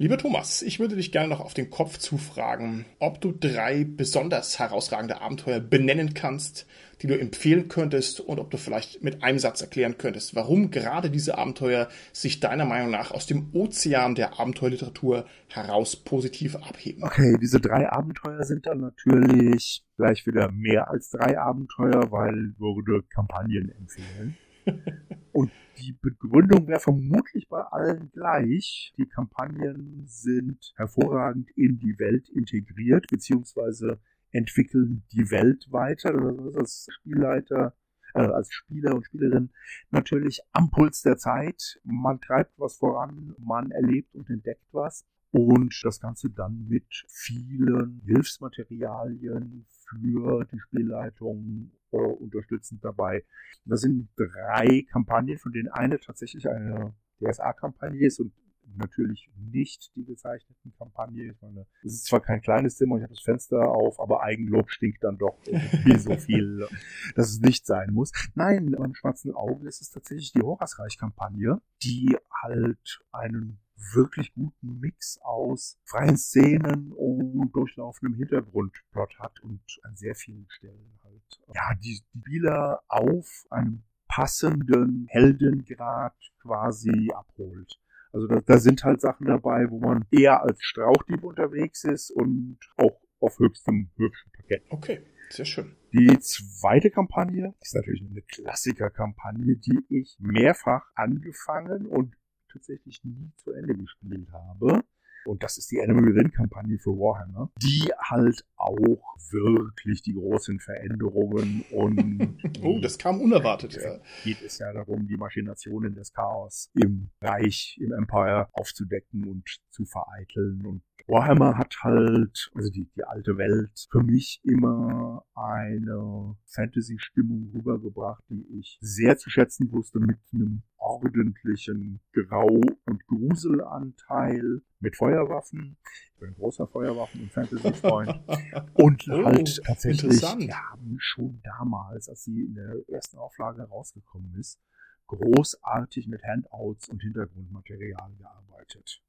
Lieber Thomas, ich würde dich gerne noch auf den Kopf zufragen, ob du drei besonders herausragende Abenteuer benennen kannst, die du empfehlen könntest und ob du vielleicht mit einem Satz erklären könntest, warum gerade diese Abenteuer sich deiner Meinung nach aus dem Ozean der Abenteuerliteratur heraus positiv abheben. Okay, diese drei Abenteuer sind dann natürlich gleich wieder mehr als drei Abenteuer, weil würde Kampagnen empfehlen. *laughs* Und die Begründung wäre vermutlich bei allen gleich. Die Kampagnen sind hervorragend in die Welt integriert, beziehungsweise entwickeln die Welt weiter. Das ist als Spielleiter, äh, als Spieler und Spielerin natürlich am Puls der Zeit. Man treibt was voran, man erlebt und entdeckt was. Und das Ganze dann mit vielen Hilfsmaterialien für die Spielleitung äh, unterstützend dabei. Das sind drei Kampagnen, von denen eine tatsächlich eine DSA-Kampagne ist und natürlich nicht die gezeichneten Kampagne. Ich meine, es ist zwar kein kleines Zimmer, ich habe das Fenster auf, aber Eigenlob stinkt dann doch irgendwie so viel, *laughs* dass es nicht sein muss. Nein, beim Schwarzen Auge ist es tatsächlich die Horasreich-Kampagne, die halt einen wirklich guten Mix aus freien Szenen und durchlaufendem Hintergrundplot hat und an sehr vielen Stellen halt ja die Spieler auf einem passenden Heldengrad quasi abholt. Also da, da sind halt Sachen dabei, wo man eher als Strauchdieb unterwegs ist und auch auf höchstem, höchstem Paket. Okay, sehr schön. Die zweite Kampagne ist natürlich eine Klassiker-Kampagne, die ich mehrfach angefangen und tatsächlich nie zu Ende gespielt habe. Und das ist die Enemy Within-Kampagne für Warhammer, die halt auch wirklich die großen Veränderungen und. *laughs* oh, das kam unerwartet, ja. Geht es ja darum, die Machinationen des Chaos im Reich, im Empire aufzudecken und zu vereiteln und Warhammer hat halt, also die, die alte Welt, für mich immer eine Fantasy-Stimmung rübergebracht, die ich sehr zu schätzen wusste, mit einem ordentlichen Grau- und Gruselanteil, mit Feuerwaffen. Ich bin ein großer Feuerwaffen- und Fantasy-Freund. *laughs* und oh, halt tatsächlich, wir haben schon damals, als sie in der ersten Auflage rausgekommen ist, großartig mit Handouts und Hintergrundmaterial gearbeitet.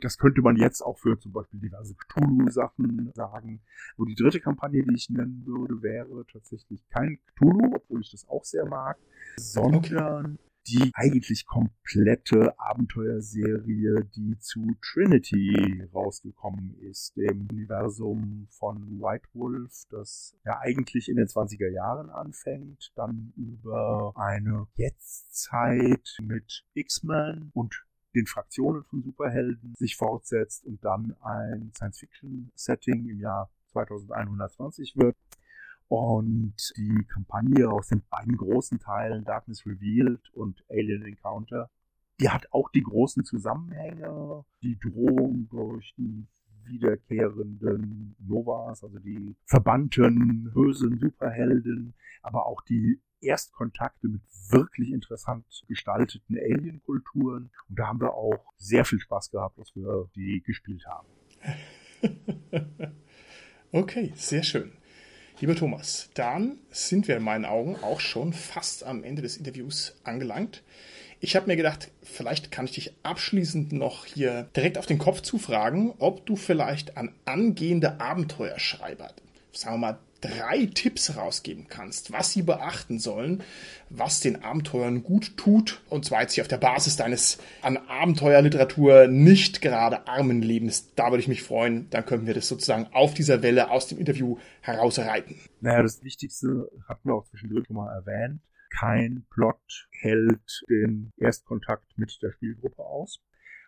Das könnte man jetzt auch für zum Beispiel diverse Cthulhu-Sachen sagen. Und die dritte Kampagne, die ich nennen würde, wäre tatsächlich kein Cthulhu, obwohl ich das auch sehr mag, sondern die eigentlich komplette Abenteuerserie, die zu Trinity rausgekommen ist, dem Universum von White Wolf, das ja eigentlich in den 20er Jahren anfängt, dann über eine Jetztzeit mit X-Men und den Fraktionen von Superhelden sich fortsetzt und dann ein Science-Fiction-Setting im Jahr 2120 wird. Und die Kampagne aus den beiden großen Teilen Darkness Revealed und Alien Encounter, die hat auch die großen Zusammenhänge, die Drohung durch die wiederkehrenden Novas, also die verbannten bösen Superhelden, aber auch die Erstkontakte mit wirklich interessant gestalteten Alien-Kulturen. Und da haben wir auch sehr viel Spaß gehabt, dass wir die gespielt haben. *laughs* okay, sehr schön. Lieber Thomas, dann sind wir in meinen Augen auch schon fast am Ende des Interviews angelangt. Ich habe mir gedacht, vielleicht kann ich dich abschließend noch hier direkt auf den Kopf zufragen, ob du vielleicht an angehende Abenteuerschreiber, sagen wir mal drei Tipps rausgeben kannst, was sie beachten sollen, was den Abenteuern gut tut, und zwar jetzt hier auf der Basis deines an Abenteuerliteratur nicht gerade armen Lebens. Da würde ich mich freuen, dann können wir das sozusagen auf dieser Welle aus dem Interview herausreiten. Naja, das Wichtigste hatten wir auch zwischendurch mal erwähnt. Kein Plot hält den Erstkontakt mit der Spielgruppe aus.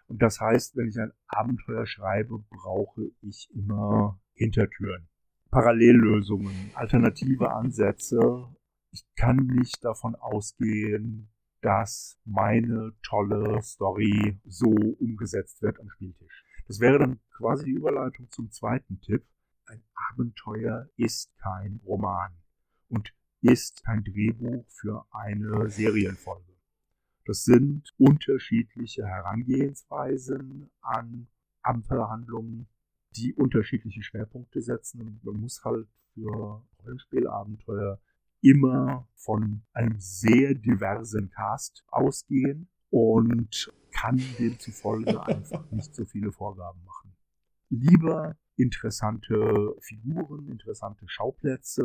Und das heißt, wenn ich ein Abenteuer schreibe, brauche ich immer Hintertüren. Parallellösungen, alternative Ansätze. Ich kann nicht davon ausgehen, dass meine tolle Story so umgesetzt wird am Spieltisch. Das wäre dann quasi die Überleitung zum zweiten Tipp. Ein Abenteuer ist kein Roman und ist kein Drehbuch für eine Serienfolge. Das sind unterschiedliche Herangehensweisen an Abenteuerhandlungen, die unterschiedliche Schwerpunkte setzen. Man muss halt für Rollenspielabenteuer immer von einem sehr diversen Cast ausgehen und kann demzufolge *laughs* einfach nicht so viele Vorgaben machen. Lieber interessante Figuren, interessante Schauplätze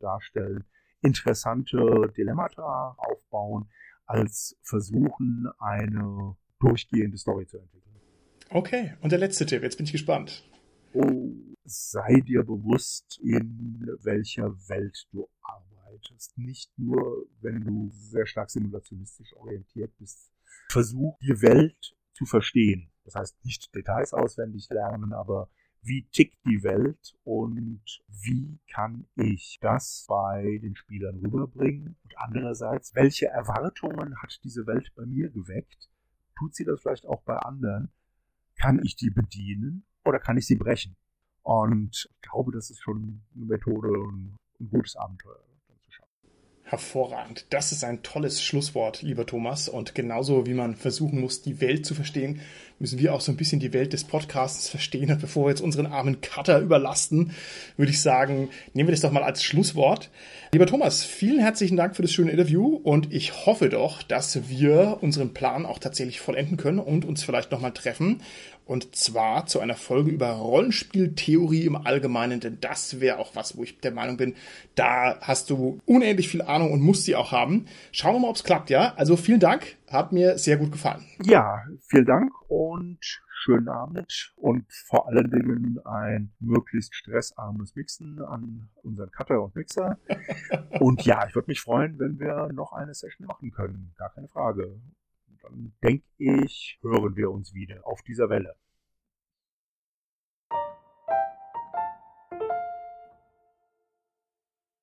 darstellen, interessante Dilemmata aufbauen, als versuchen, eine durchgehende Story zu entwickeln. Okay, und der letzte Tipp, jetzt bin ich gespannt oh, sei dir bewusst, in welcher Welt du arbeitest. Nicht nur, wenn du sehr stark simulationistisch orientiert bist. Versuch, die Welt zu verstehen. Das heißt, nicht Details auswendig lernen, aber wie tickt die Welt und wie kann ich das bei den Spielern rüberbringen? Und andererseits, welche Erwartungen hat diese Welt bei mir geweckt? Tut sie das vielleicht auch bei anderen? Kann ich die bedienen? Oder kann ich sie brechen? Und ich glaube, das ist schon eine Methode und ein gutes Abenteuer. Hervorragend. Das ist ein tolles Schlusswort, lieber Thomas. Und genauso wie man versuchen muss, die Welt zu verstehen, müssen wir auch so ein bisschen die Welt des Podcasts verstehen. Und bevor wir jetzt unseren armen Cutter überlasten, würde ich sagen, nehmen wir das doch mal als Schlusswort. Lieber Thomas, vielen herzlichen Dank für das schöne Interview und ich hoffe doch, dass wir unseren Plan auch tatsächlich vollenden können und uns vielleicht nochmal treffen und zwar zu einer Folge über Rollenspieltheorie im Allgemeinen, denn das wäre auch was, wo ich der Meinung bin, da hast du unendlich viel Ahnung und musst sie auch haben. Schauen wir mal, ob es klappt, ja? Also vielen Dank, hat mir sehr gut gefallen. Ja, vielen Dank und schönen Abend und vor allen Dingen ein möglichst stressarmes Mixen an unseren Cutter und Mixer. *laughs* und ja, ich würde mich freuen, wenn wir noch eine Session machen können. Gar keine Frage dann denke ich, hören wir uns wieder auf dieser Welle.